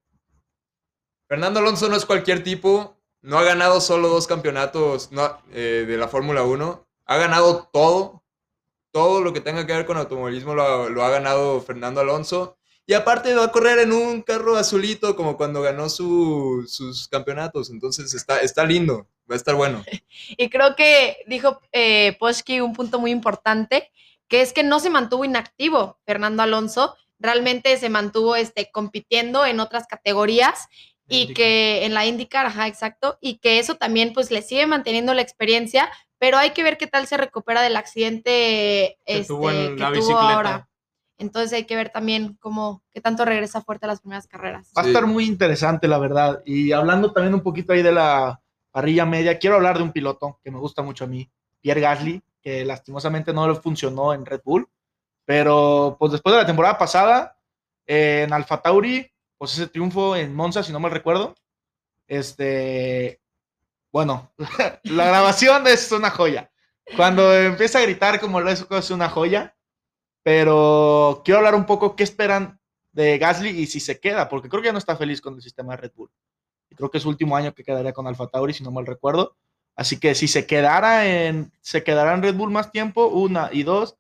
Fernando Alonso no es cualquier tipo, no ha ganado solo dos campeonatos eh, de la Fórmula 1, ha ganado todo, todo lo que tenga que ver con automovilismo lo, ha- ganado Fernando Alonso. Y aparte va a correr en un carro azulito como cuando ganó su- sus campeonatos. Entonces está, está lindo, va a estar bueno. Y creo que dijo eh, un punto muy importante, que es que no se mantuvo inactivo Fernando Alonso, realmente se mantuvo este, compitiendo en otras categorías y IndyCar. que en la IndyCar, ajá, exacto, y que eso también pues le sigue manteniendo la experiencia, pero hay que ver qué tal se recupera del accidente Que este, tuvo en que la tuvo bicicleta. ahora. Entonces hay que ver también cómo, qué tanto regresa fuerte a las primeras carreras. Va a Sí. estar muy interesante, la verdad. Y hablando también un poquito ahí de la parrilla media, quiero hablar de un piloto que me gusta mucho a mí, Pierre Gasly, que lastimosamente no le funcionó en Red Bull. Pero pues después de la temporada pasada, eh, en Alfa Tauri, pues ese triunfo en Monza, si no mal recuerdo, este, bueno, la grabación es una joya. Cuando empieza a gritar como lo es, una joya. Pero quiero hablar un poco qué esperan de Gasly y si se queda, porque creo que ya no está feliz con el sistema de Red Bull. Y creo que es su último año que quedaría con Alfa Tauri, si no mal recuerdo. Así que si se quedara en, se quedará en Red Bull más tiempo, una y dos,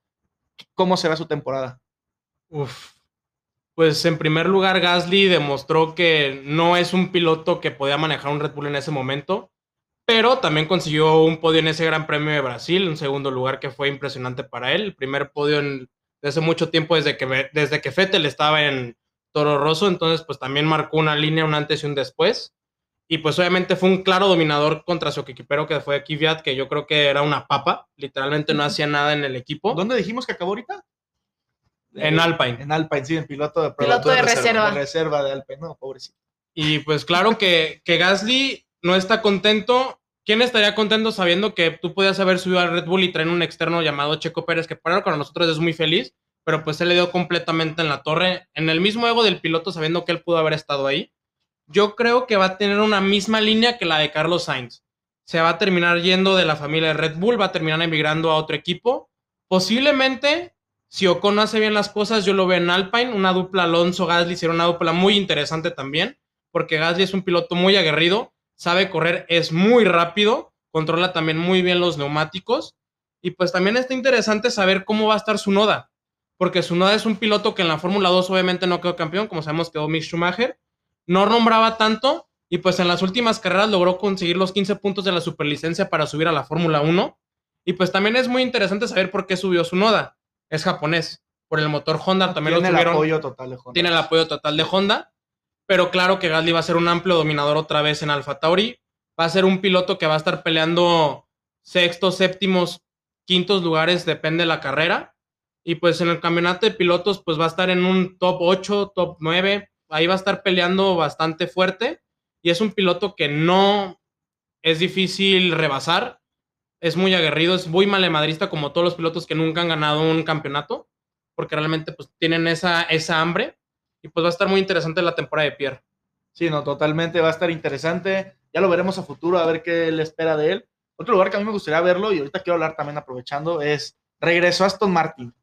¿cómo será su temporada? Uf. Pues en primer lugar, Gasly demostró que no es un piloto que podía manejar un Red Bull en ese momento. pero también consiguió un podio en ese Gran Premio de Brasil, un segundo lugar que fue impresionante para él, el primer podio en, desde mucho tiempo desde que, desde que Fettel estaba en Toro Rosso, entonces pues también marcó una línea, un antes y un después. Y pues obviamente fue un claro dominador contra su equipero que fue Kvyat, que yo creo que era una papa, literalmente no hacía nada en el equipo. ¿Dónde dijimos que acabó ahorita? En Alpine. En Alpine, sí, en piloto de, Piloto de reserva. De reserva de Alpine, no, pobrecito. Y pues claro que, que Gasly no está contento. ¿Quién estaría contento sabiendo que tú podías haber subido al Red Bull y traer un externo llamado Checo Pérez, que para nosotros es muy feliz, pero pues él le dio completamente en la torre, en el mismo ego del piloto, sabiendo que él pudo haber estado ahí? Yo creo que va a tener una misma línea que la de Carlos Sainz. Se va a terminar yendo de la familia de Red Bull, va a terminar emigrando a otro equipo. Posiblemente, si Ocon hace bien las cosas, yo lo veo en Alpine, una dupla Alonso-Gasly será una dupla muy interesante también, porque Gasly es un piloto muy aguerrido, sabe correr, es muy rápido, controla también muy bien los neumáticos. Y pues también está interesante saber cómo va a estar su noda, porque su noda es un piloto que en la Fórmula 2 obviamente no quedó campeón, como sabemos quedó Mick Schumacher, no nombraba tanto y pues en las últimas carreras logró conseguir los 15 puntos de la superlicencia para subir a la Fórmula 1. Y pues también es muy interesante saber por qué subió su noda. Es japonés, por el motor Honda también Tiene lo tuvieron. el apoyo total de Honda. Tiene el apoyo total de Honda pero claro que Gasly va a ser un amplio dominador otra vez en Alfa Tauri. Va a ser un piloto que va a estar peleando sextos, séptimos, quintos lugares, depende de la carrera. Y pues en el campeonato de pilotos, pues va a estar en un top 8, top 9. Ahí va a estar peleando bastante fuerte. Y es un piloto que no es difícil rebasar. Es muy aguerrido, es muy malemadrista como todos los pilotos que nunca han ganado un campeonato. Porque realmente pues tienen esa, esa hambre y pues va a estar muy interesante la temporada de Pierre. Sí, no, totalmente va a estar interesante. Ya lo veremos a futuro, a ver qué le espera de él. Otro lugar que a mí me gustaría verlo, y ahorita quiero hablar también aprovechando, es regreso a Aston Martin,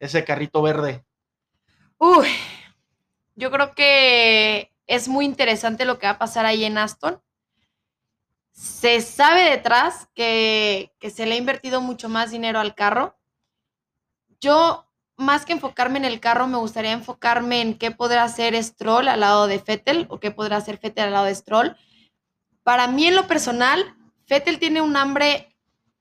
ese carrito verde. Uy, yo creo que es muy interesante lo que va a pasar ahí en Aston. Se sabe detrás que, se le ha invertido mucho más dinero al carro. Yo más que enfocarme en el carro, me gustaría enfocarme en qué podrá hacer Stroll al lado de Fettel o qué podrá hacer Fettel al lado de Stroll. Para mí, en lo personal, Fettel tiene un hambre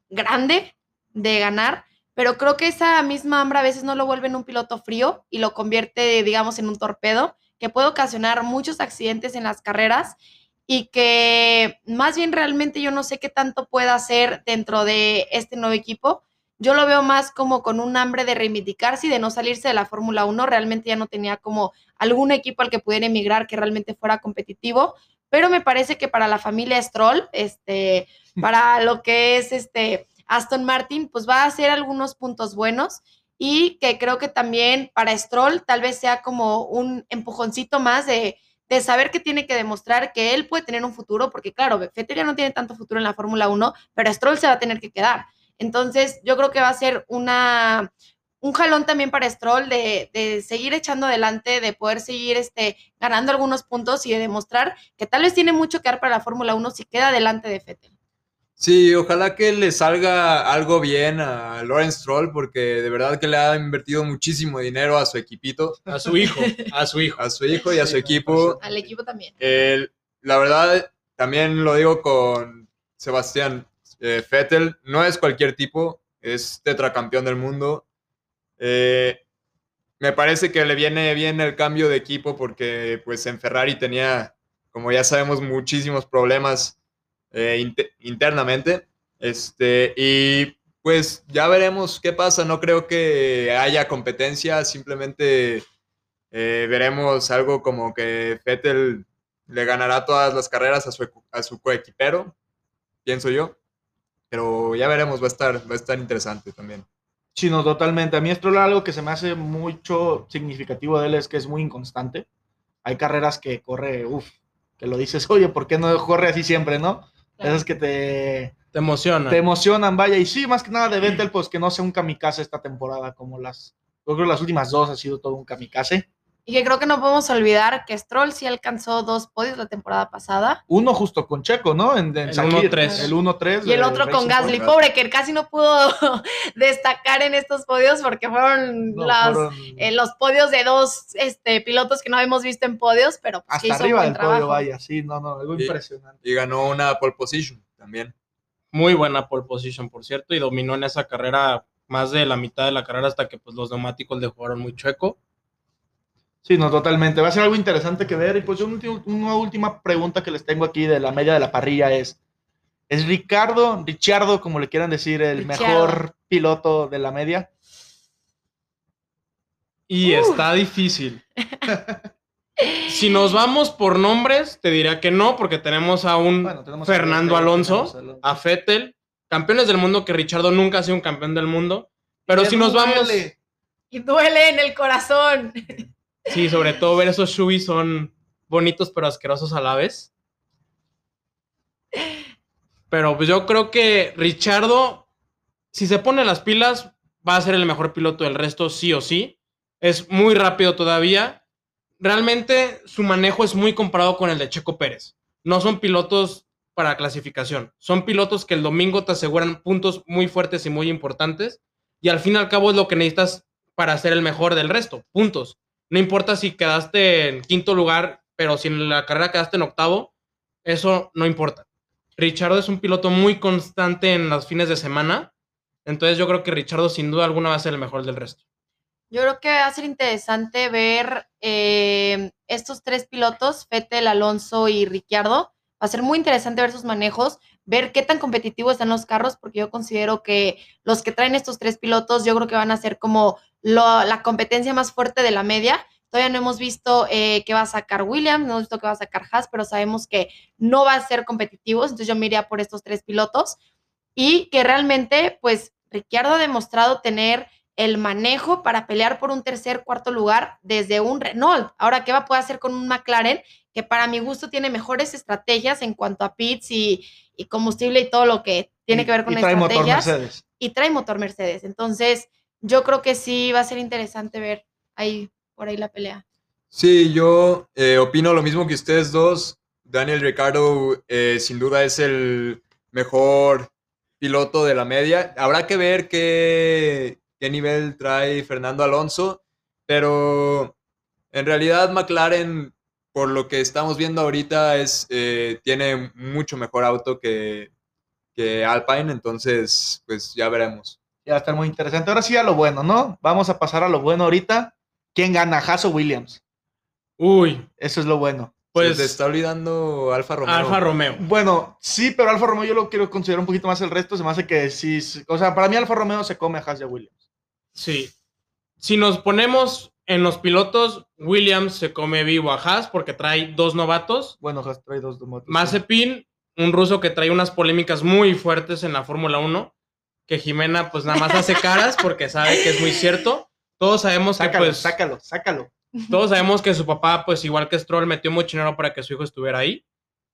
grande de ganar, pero creo que esa misma hambre a veces no lo vuelve en un piloto frío y lo convierte, digamos, en un torpedo que puede ocasionar muchos accidentes en las carreras y que más bien realmente yo no sé qué tanto pueda hacer dentro de este nuevo equipo yo lo veo más como con un hambre de reivindicarse y de no salirse de la Fórmula 1. Realmente ya no tenía como algún equipo al que pudiera emigrar que realmente fuera competitivo. Pero me parece que para la familia Stroll, este, para lo que es este Aston Martin, pues va a hacer algunos puntos buenos y que creo que también para Stroll tal vez sea como un empujoncito más de, de saber que tiene que demostrar que él puede tener un futuro, porque claro, Vettel ya no tiene tanto futuro en la Fórmula 1, pero Stroll se va a tener que quedar. Entonces, yo creo que va a ser una, un jalón también para Stroll de, de, seguir echando adelante, de poder seguir este, ganando algunos puntos y de demostrar que tal vez tiene mucho que dar para la Fórmula 1 si queda delante de Fettel. Sí, ojalá que le salga algo bien a Lawrence Stroll, porque de verdad que le ha invertido muchísimo dinero a su equipito. A su hijo, a su hijo. A su hijo y a su equipo. Al equipo también. La verdad, también lo digo con Sebastián, eh, Fettel no es cualquier tipo, es tetracampeón del mundo. Eh, me parece que le viene bien el cambio de equipo porque pues en Ferrari tenía, como ya sabemos, muchísimos problemas eh, inter internamente. Este, y pues ya veremos qué pasa. No creo que haya competencia, simplemente eh, veremos algo como que Fettel le ganará todas las carreras a su, a su coequipero, pienso yo. Pero ya veremos, va a estar, va a estar interesante también. Sí, no, totalmente. A mí es algo que se me hace mucho significativo de él es que es muy inconstante. Hay carreras que corre, uff, que lo dices, oye, ¿por qué no corre así siempre, no? Esas que te... Te emocionan. Te emocionan, vaya. Y sí, más que nada de Vettel, pues que no sea un kamikaze esta temporada como las... Yo creo que las últimas dos ha sido todo un kamikaze. Y que creo que no podemos olvidar que Stroll sí alcanzó dos podios la temporada pasada. Uno justo con Checo, ¿no? En, en el 1-3. El 1-3. Y el otro con Gasly. Pobre, que casi no pudo destacar en estos podios porque fueron, no, las, fueron... Eh, los podios de dos este, pilotos que no habíamos visto en podios, pero pues, Hasta arriba del podio, vaya, sí, no, no, algo y, impresionante. Y ganó una pole position. también. Muy buena pole position, por cierto, y dominó en esa carrera más de la mitad de la carrera hasta que pues, los neumáticos le jugaron muy chueco. Sí, no, totalmente. Va a ser algo interesante que ver. Y pues un una última pregunta que les tengo aquí de la media de la parrilla es, ¿es Ricardo, Richardo, como le quieran decir, el mejor piloto de la media? Y Uh. está difícil. si nos vamos por nombres, te diría que no, porque tenemos a un Bueno, tenemos a Fernando Vettel, Alonso, a Alonso. a Fettel, campeones del mundo que Richardo nunca ha sido un campeón del mundo. Pero si nos vamos, duele. Y duele en el corazón. Sí, sobre todo ver esos shubis son bonitos pero asquerosos a la vez. Pero pues yo creo que Richardo, si se pone las pilas, va a ser el mejor piloto del resto, sí o sí. Es muy rápido todavía. Realmente su manejo es muy comparado con el de Checo Pérez. No son pilotos para clasificación. Son pilotos que el domingo te aseguran puntos muy fuertes y muy importantes. Y al fin y al cabo es lo que necesitas para ser el mejor del resto. Puntos. No importa si quedaste en quinto lugar, pero si en la carrera quedaste en octavo, eso no importa. Richardo es un piloto muy constante en los fines de semana. Entonces yo creo que Richardo sin duda alguna va a ser el mejor del resto. Yo creo que va a ser interesante ver eh, estos tres pilotos, Fettel, Alonso y Ricciardo. Va a ser muy interesante ver sus manejos, ver qué tan competitivos están los carros, porque yo considero que los que traen estos tres pilotos, yo creo que van a ser como lo- la competencia más fuerte de la media. Todavía no hemos visto eh, qué va a sacar Williams, no hemos visto qué va a sacar Haas, pero sabemos que no va a ser competitivos, entonces yo me iría por estos tres pilotos y que realmente, pues, Ricciardo ha demostrado tener el manejo para pelear por un tercer, cuarto lugar desde un Renault. Ahora, ¿qué va a poder hacer con un McLaren que para mi gusto tiene mejores estrategias en cuanto a pits y, y combustible y todo lo que tiene Y- que ver con y trae motor estrategias? Mercedes. y trae motor Mercedes. Entonces, yo creo que sí va a ser interesante ver ahí por ahí la pelea. Sí, yo eh, opino lo mismo que ustedes dos. Daniel Ricardo eh, sin duda es el mejor piloto de la media. Habrá que ver qué, qué nivel trae Fernando Alonso, pero en realidad McLaren, por lo que estamos viendo ahorita, es, eh, tiene mucho mejor auto que, que Alpine, entonces pues ya veremos. Ya va a estar muy interesante. Ahora sí a lo bueno, ¿no? Vamos a pasar a lo bueno ahorita. ¿Quién gana, Haas o Williams? Uy, Eso es lo bueno. Pues te está olvidando Alfa Romeo. Alfa Romeo. Bueno, sí, pero Alfa Romeo yo lo quiero considerar un poquito más el resto. Se me hace que sí. sí, O sea, para mí Alfa Romeo se come a Haas y a Williams. Sí. Si nos ponemos en los pilotos, Williams se come vivo a Haas porque trae dos novatos. Bueno, Haas trae dos motos. Mazepin, un ruso que trae unas polémicas muy fuertes en la Fórmula 1, que Jimena pues nada más hace caras porque sabe que es muy cierto. Todos sabemos que Sácalo, pues sácalo, sácalo. todos sabemos que su papá pues igual que Stroll metió mucho dinero para que su hijo estuviera ahí.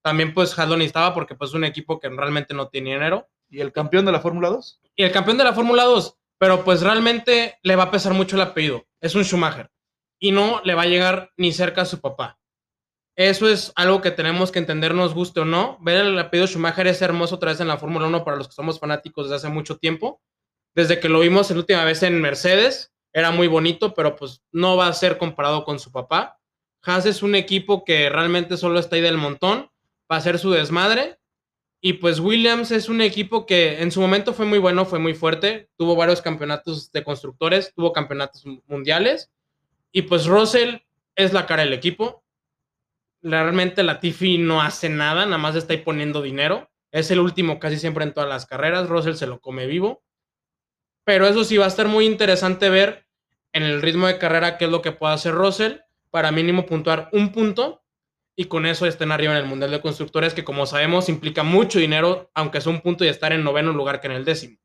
También pues Haas lo necesitaba porque pues es un equipo que realmente no tiene dinero. ¿Y el campeón de la Fórmula 2? Y el campeón de la Fórmula 2, pero pues realmente le va a pesar mucho el apellido. Es un Schumacher. Y no le va a llegar ni cerca a su papá. Eso es algo que tenemos que entender, nos guste o no. Ver el apellido Schumacher es hermoso otra vez en la Fórmula 1 para los que somos fanáticos desde hace mucho tiempo. Desde que lo vimos la última vez en Mercedes, era muy bonito, pero pues no va a ser comparado con su papá. Haas es un equipo que realmente solo está ahí del montón, va a ser su desmadre. Y pues Williams es un equipo que en su momento fue muy bueno, fue muy fuerte, tuvo varios campeonatos de constructores, tuvo campeonatos mundiales. Y pues Russell es la cara del equipo. Realmente Latifi no hace nada, nada más está ahí poniendo dinero. Es el último casi siempre en todas las carreras. Russell se lo come vivo. Pero eso sí va a estar muy interesante ver en el ritmo de carrera qué es lo que puede hacer Russell para mínimo puntuar un punto y con eso estén arriba en el Mundial de Constructores, que como sabemos implica mucho dinero, aunque sea un punto y estar en noveno lugar que en el décimo.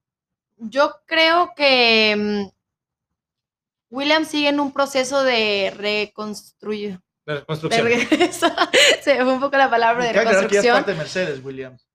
Yo creo que mm, Williams sigue en un proceso de reconstruir. De De construcción. regreso. Se me fue un poco la palabra de que es reconstrucción. parte de Mercedes, Williams.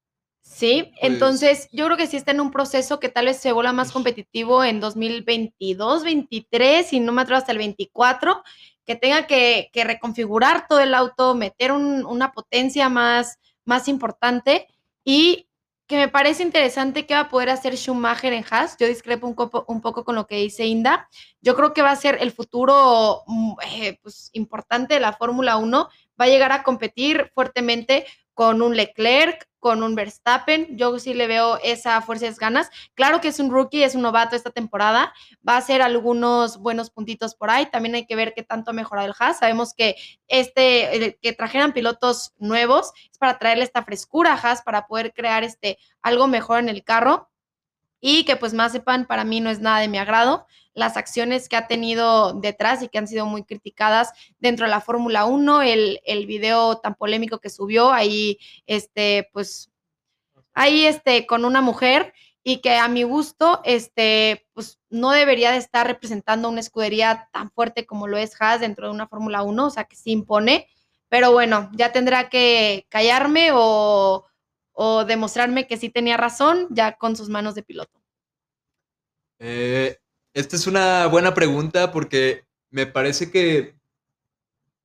Sí, Pues- entonces yo creo que sí está en un proceso que tal vez se vuelva más competitivo en 2022, 23 y no me atrevo hasta el 24, que tenga que, que reconfigurar todo el auto, meter un- una potencia más, más importante y que me parece interesante que va a poder hacer Schumacher en Haas. Yo discrepo un, copo- un poco con lo que dice Inda. Yo creo que va a ser el futuro mm, eh, pues, importante de la Fórmula 1. Va a llegar a competir fuertemente con un Leclerc, con un Verstappen. Yo sí le veo esa fuerza y esas ganas. Claro que es un rookie, es un novato esta temporada. Va a hacer algunos buenos puntitos por ahí. También hay que ver qué tanto ha mejorado el Haas. Sabemos que este, que trajeran pilotos nuevos es para traerle esta frescura a Haas, para poder crear este, algo mejor en el carro. Y que pues más sepan, para mí no es nada de mi agrado las acciones que ha tenido detrás y que han sido muy criticadas dentro de la Fórmula 1, el, el video tan polémico que subió ahí, este, pues, ahí, este, con una mujer y que a mi gusto, este, pues, no debería de estar representando una escudería tan fuerte como lo es Haas dentro de una Fórmula 1, o sea, que se impone, pero bueno, ya tendrá que callarme o, o demostrarme que sí tenía razón ya con sus manos de piloto. Eh, esta es una buena pregunta porque me parece que,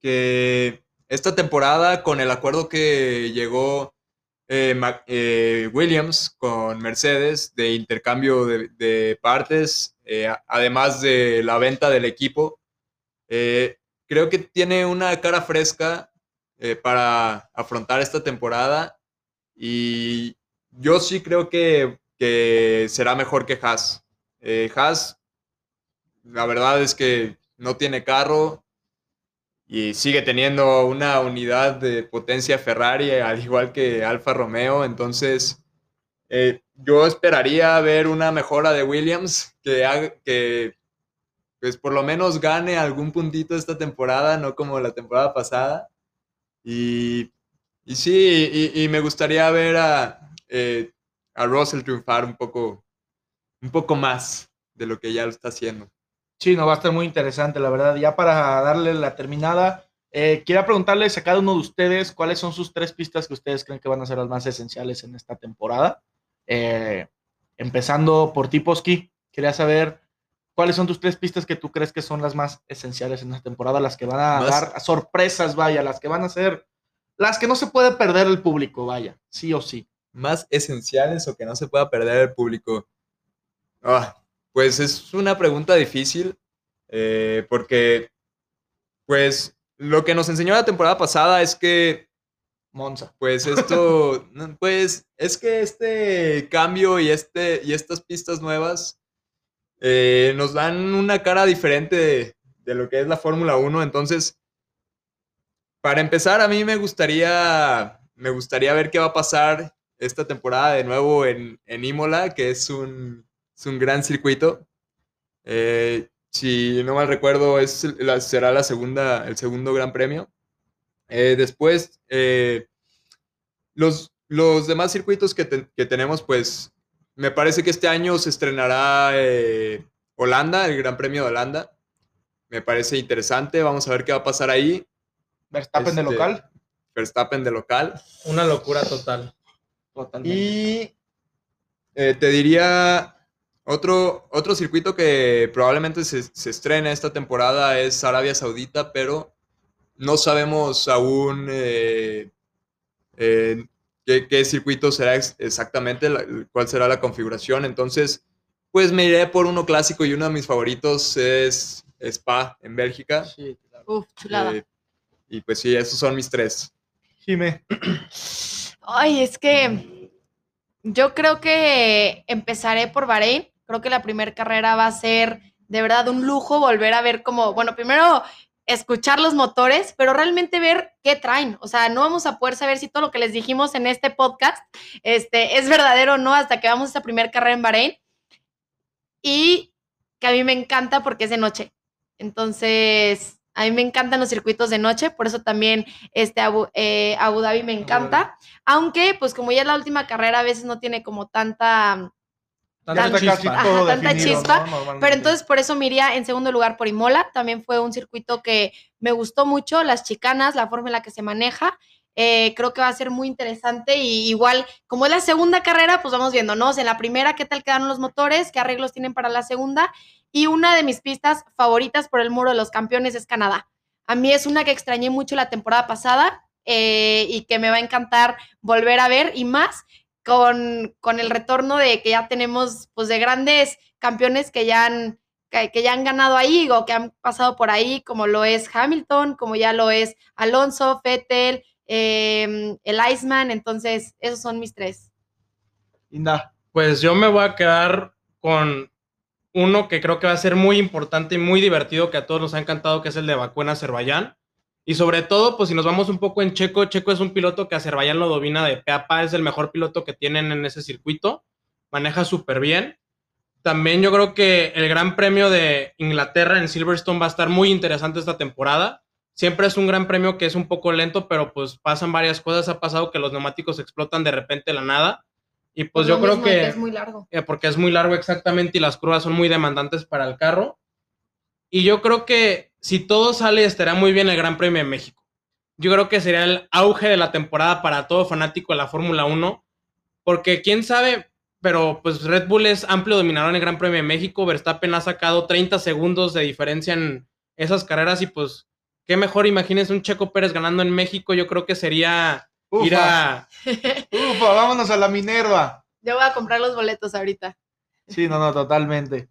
que esta temporada, con el acuerdo que llegó eh, eh, Williams con Mercedes de intercambio de, partes, además de la venta del equipo, creo que tiene una cara fresca para afrontar esta temporada y yo sí creo que, que será mejor que Haas. Haas la verdad es que no tiene carro y sigue teniendo una unidad de potencia Ferrari, al igual que Alfa Romeo. Entonces, eh, yo esperaría ver una mejora de Williams que, que pues por lo menos gane algún puntito esta temporada, no como la temporada pasada. Y, y sí, y, me gustaría ver a, eh, a Russell triunfar un poco, un poco más de lo que ya lo está haciendo. Sí, no, va a estar muy interesante, la verdad. Ya para darle la terminada, eh, quiero preguntarles a cada uno de ustedes cuáles son sus tres pistas que ustedes creen que van a ser las más esenciales en esta temporada. Eh, empezando por Tiposki, quería saber cuáles son tus tres pistas que tú crees que son las más esenciales en esta temporada, las que van a dar sorpresas, vaya, las que van a ser, las que no se puede perder el público, vaya, sí o sí. Más esenciales o que no se pueda perder el público. Ah, pues es una pregunta difícil, eh, porque pues lo que nos enseñó la temporada pasada es que Monza. Pues esto, pues es que este cambio y, este, y estas pistas nuevas eh, nos dan una cara diferente de, de lo que es la Fórmula 1. Entonces, para empezar, a mí me gustaría, me gustaría ver qué va a pasar esta temporada de nuevo en, en Imola, que es un, es un gran circuito. Eh, si no mal recuerdo, es será la segunda, el segundo gran premio. Eh, después, eh, los, los demás circuitos que, tenemos, pues me parece que este año se estrenará Holanda, el Gran Premio de Holanda. Me parece interesante, vamos a ver qué va a pasar ahí. Verstappen de este, local. Verstappen de local. Una locura total. Y te diría otro, otro circuito que probablemente se, se estrene esta temporada es Arabia Saudita, pero no sabemos aún eh, eh, qué, circuito será exactamente, cuál será la configuración. Entonces, pues me iré por uno clásico y uno de mis favoritos es Spa en Bélgica. Sí, Uf, chulada. Eh, y pues sí, esos son mis tres. Jime. Ay, es que yo creo que empezaré por Bahrein Creo que la primera carrera va a ser de verdad un lujo volver a ver como, bueno, primero escuchar los motores, pero realmente ver qué traen. O sea, no vamos a poder saber si todo lo que les dijimos en este podcast este, es verdadero o no hasta que vamos a esa primera carrera en Bahrein. Y que a mí me encanta porque es de noche. Entonces, a mí me encantan los circuitos de noche, por eso también este Abu, eh, Abu Dhabi me encanta. Aunque, pues como ya es la última carrera, a veces no tiene como tanta Tanta, chispa, pero entonces por eso me iría en segundo lugar por Imola. También fue un circuito que me gustó mucho, las chicanas, la forma en la que se maneja. Eh, creo que va a ser muy interesante y igual, como es la segunda carrera, pues vamos viendo, ¿no? en la primera, ¿qué tal quedaron los motores? ¿Qué arreglos tienen para la segunda? Y una de mis pistas favoritas por el muro de los campeones es Canadá. A mí es una que extrañé mucho la temporada pasada eh, y que me va a encantar volver a ver y más con, el retorno de que ya tenemos pues de grandes campeones que ya han que, ya han ganado ahí o que han pasado por ahí, como lo es Hamilton, como ya lo es Alonso, Vettel, eh, el Iceman, entonces esos son mis tres. Inda. Pues yo me voy a quedar con uno que creo que va a ser muy importante y muy divertido, que a todos nos ha encantado, que es el de Bakú en Azerbaiyán. Y sobre todo, pues si nos vamos un poco en Checo, Checo es un piloto que Azerbaiyán lo domina de pe a pa, es el mejor piloto que tienen en ese circuito, maneja súper bien. También yo creo que el Gran Premio de Inglaterra en Silverstone va a estar muy interesante esta temporada. Siempre es un gran premio que es un poco lento, pero pues pasan varias cosas. Ha pasado que los neumáticos explotan de repente la nada. Y pues yo creo que... es muy largo. eh, porque es muy largo exactamente y las curvas son muy demandantes para el carro. Y yo creo que si todo sale, estará muy bien el Gran Premio de México. Yo creo que sería el auge de la temporada para todo fanático de la Fórmula 1, porque quién sabe, pero pues Red Bull es amplio dominador en el Gran Premio de México. Verstappen ha sacado 30 segundos de diferencia en esas carreras y pues qué mejor, imagínense un Checo Pérez ganando en México. Yo creo que sería Ufa, a... ufa, vámonos a la Minerva. Yo voy a comprar los boletos ahorita. Sí, no, no, totalmente.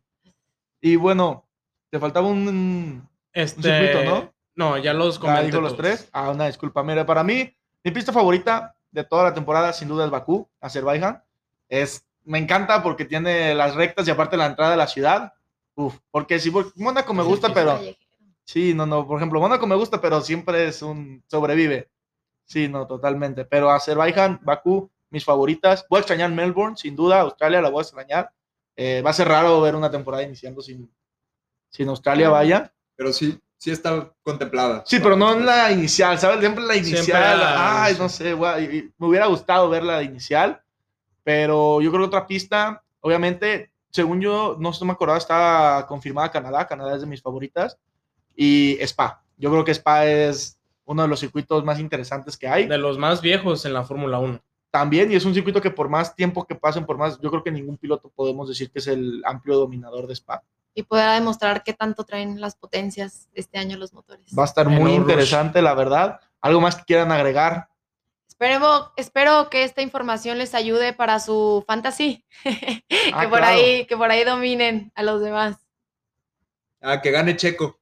Y bueno, te faltaba un, Este, circuito, ¿no? No, ya los Ya comenté dijo los todos. tres. Ah, una disculpa. Mira, para mí, mi pista favorita de toda la temporada, sin duda, es Bakú, Azerbaiyán. Es, me encanta porque tiene las rectas y aparte la entrada de la ciudad. Uf, porque si por- Mónaco me gusta, pero sí, no, no. Por ejemplo, Mónaco me gusta, pero siempre es un sobrevive. Sí, no, totalmente. Pero Azerbaiyán, Bakú, mis favoritas. Voy a extrañar Melbourne, sin duda. Australia la voy a extrañar. Eh, va a ser raro ver una temporada iniciando sin, sin Australia, vaya. Pero sí, sí está contemplada. Sí, pero no en la inicial, ¿sabes? Siempre la Siempre inicial. la- ay, no sé, guay, y- me hubiera gustado ver la inicial, pero yo creo que otra pista, obviamente, según yo, no sé, no me acordaba, está confirmada Canadá. Canadá es de mis favoritas. Y Spa. Yo creo que Spa es uno de los circuitos más interesantes que hay. De los más viejos en la Fórmula 1. También, y es un circuito que por más tiempo que pasen, por más, yo creo que ningún piloto podemos decir que es el amplio dominador de Spa. Y poder demostrar qué tanto traen las potencias este año los motores. Va a estar muy rush. interesante, la verdad. ¿Algo más que quieran agregar? Espero, espero que esta información les ayude para su fantasy. Ah, que, por claro. ahí, que por ahí dominen a los demás. Ah, que gane Checo.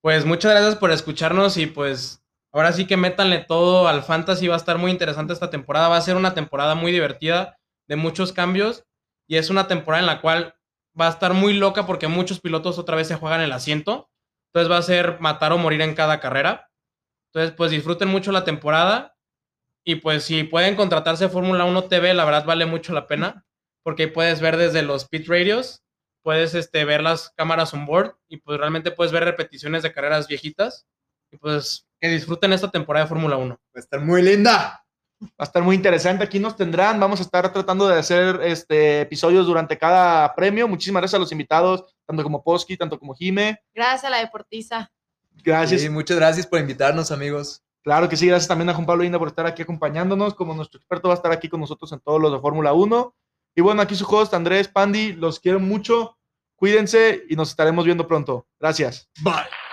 Pues muchas gracias por escucharnos y pues ahora sí que métanle todo al fantasy. Va a estar muy interesante esta temporada. Va a ser una temporada muy divertida, de muchos cambios. Y es una temporada en la cual va a estar muy loca porque muchos pilotos otra vez se juegan el asiento. Entonces va a ser matar o morir en cada carrera. Entonces pues disfruten mucho la temporada. Y pues si pueden contratarse Fórmula 1 TV, la verdad vale mucho la pena. Porque puedes ver desde los pit radios puedes este, ver las cámaras on board y pues realmente puedes ver repeticiones de carreras viejitas y pues que disfruten esta temporada de Fórmula 1. Va a estar muy linda. Va a estar muy interesante. Aquí nos tendrán. Vamos a estar tratando de hacer este, episodios durante cada premio. Muchísimas gracias a los invitados, tanto como Posky, tanto como Jime. Gracias a la deportiza. Gracias. Sí, muchas gracias por invitarnos, amigos. Claro que sí. Gracias también a Juan Pablo Inda por estar aquí acompañándonos. Como nuestro experto va a estar aquí con nosotros en todos los de Fórmula 1. Y bueno, aquí su host, Andrés Pandi. Los quiero mucho. Cuídense y nos estaremos viendo pronto. Gracias. Bye.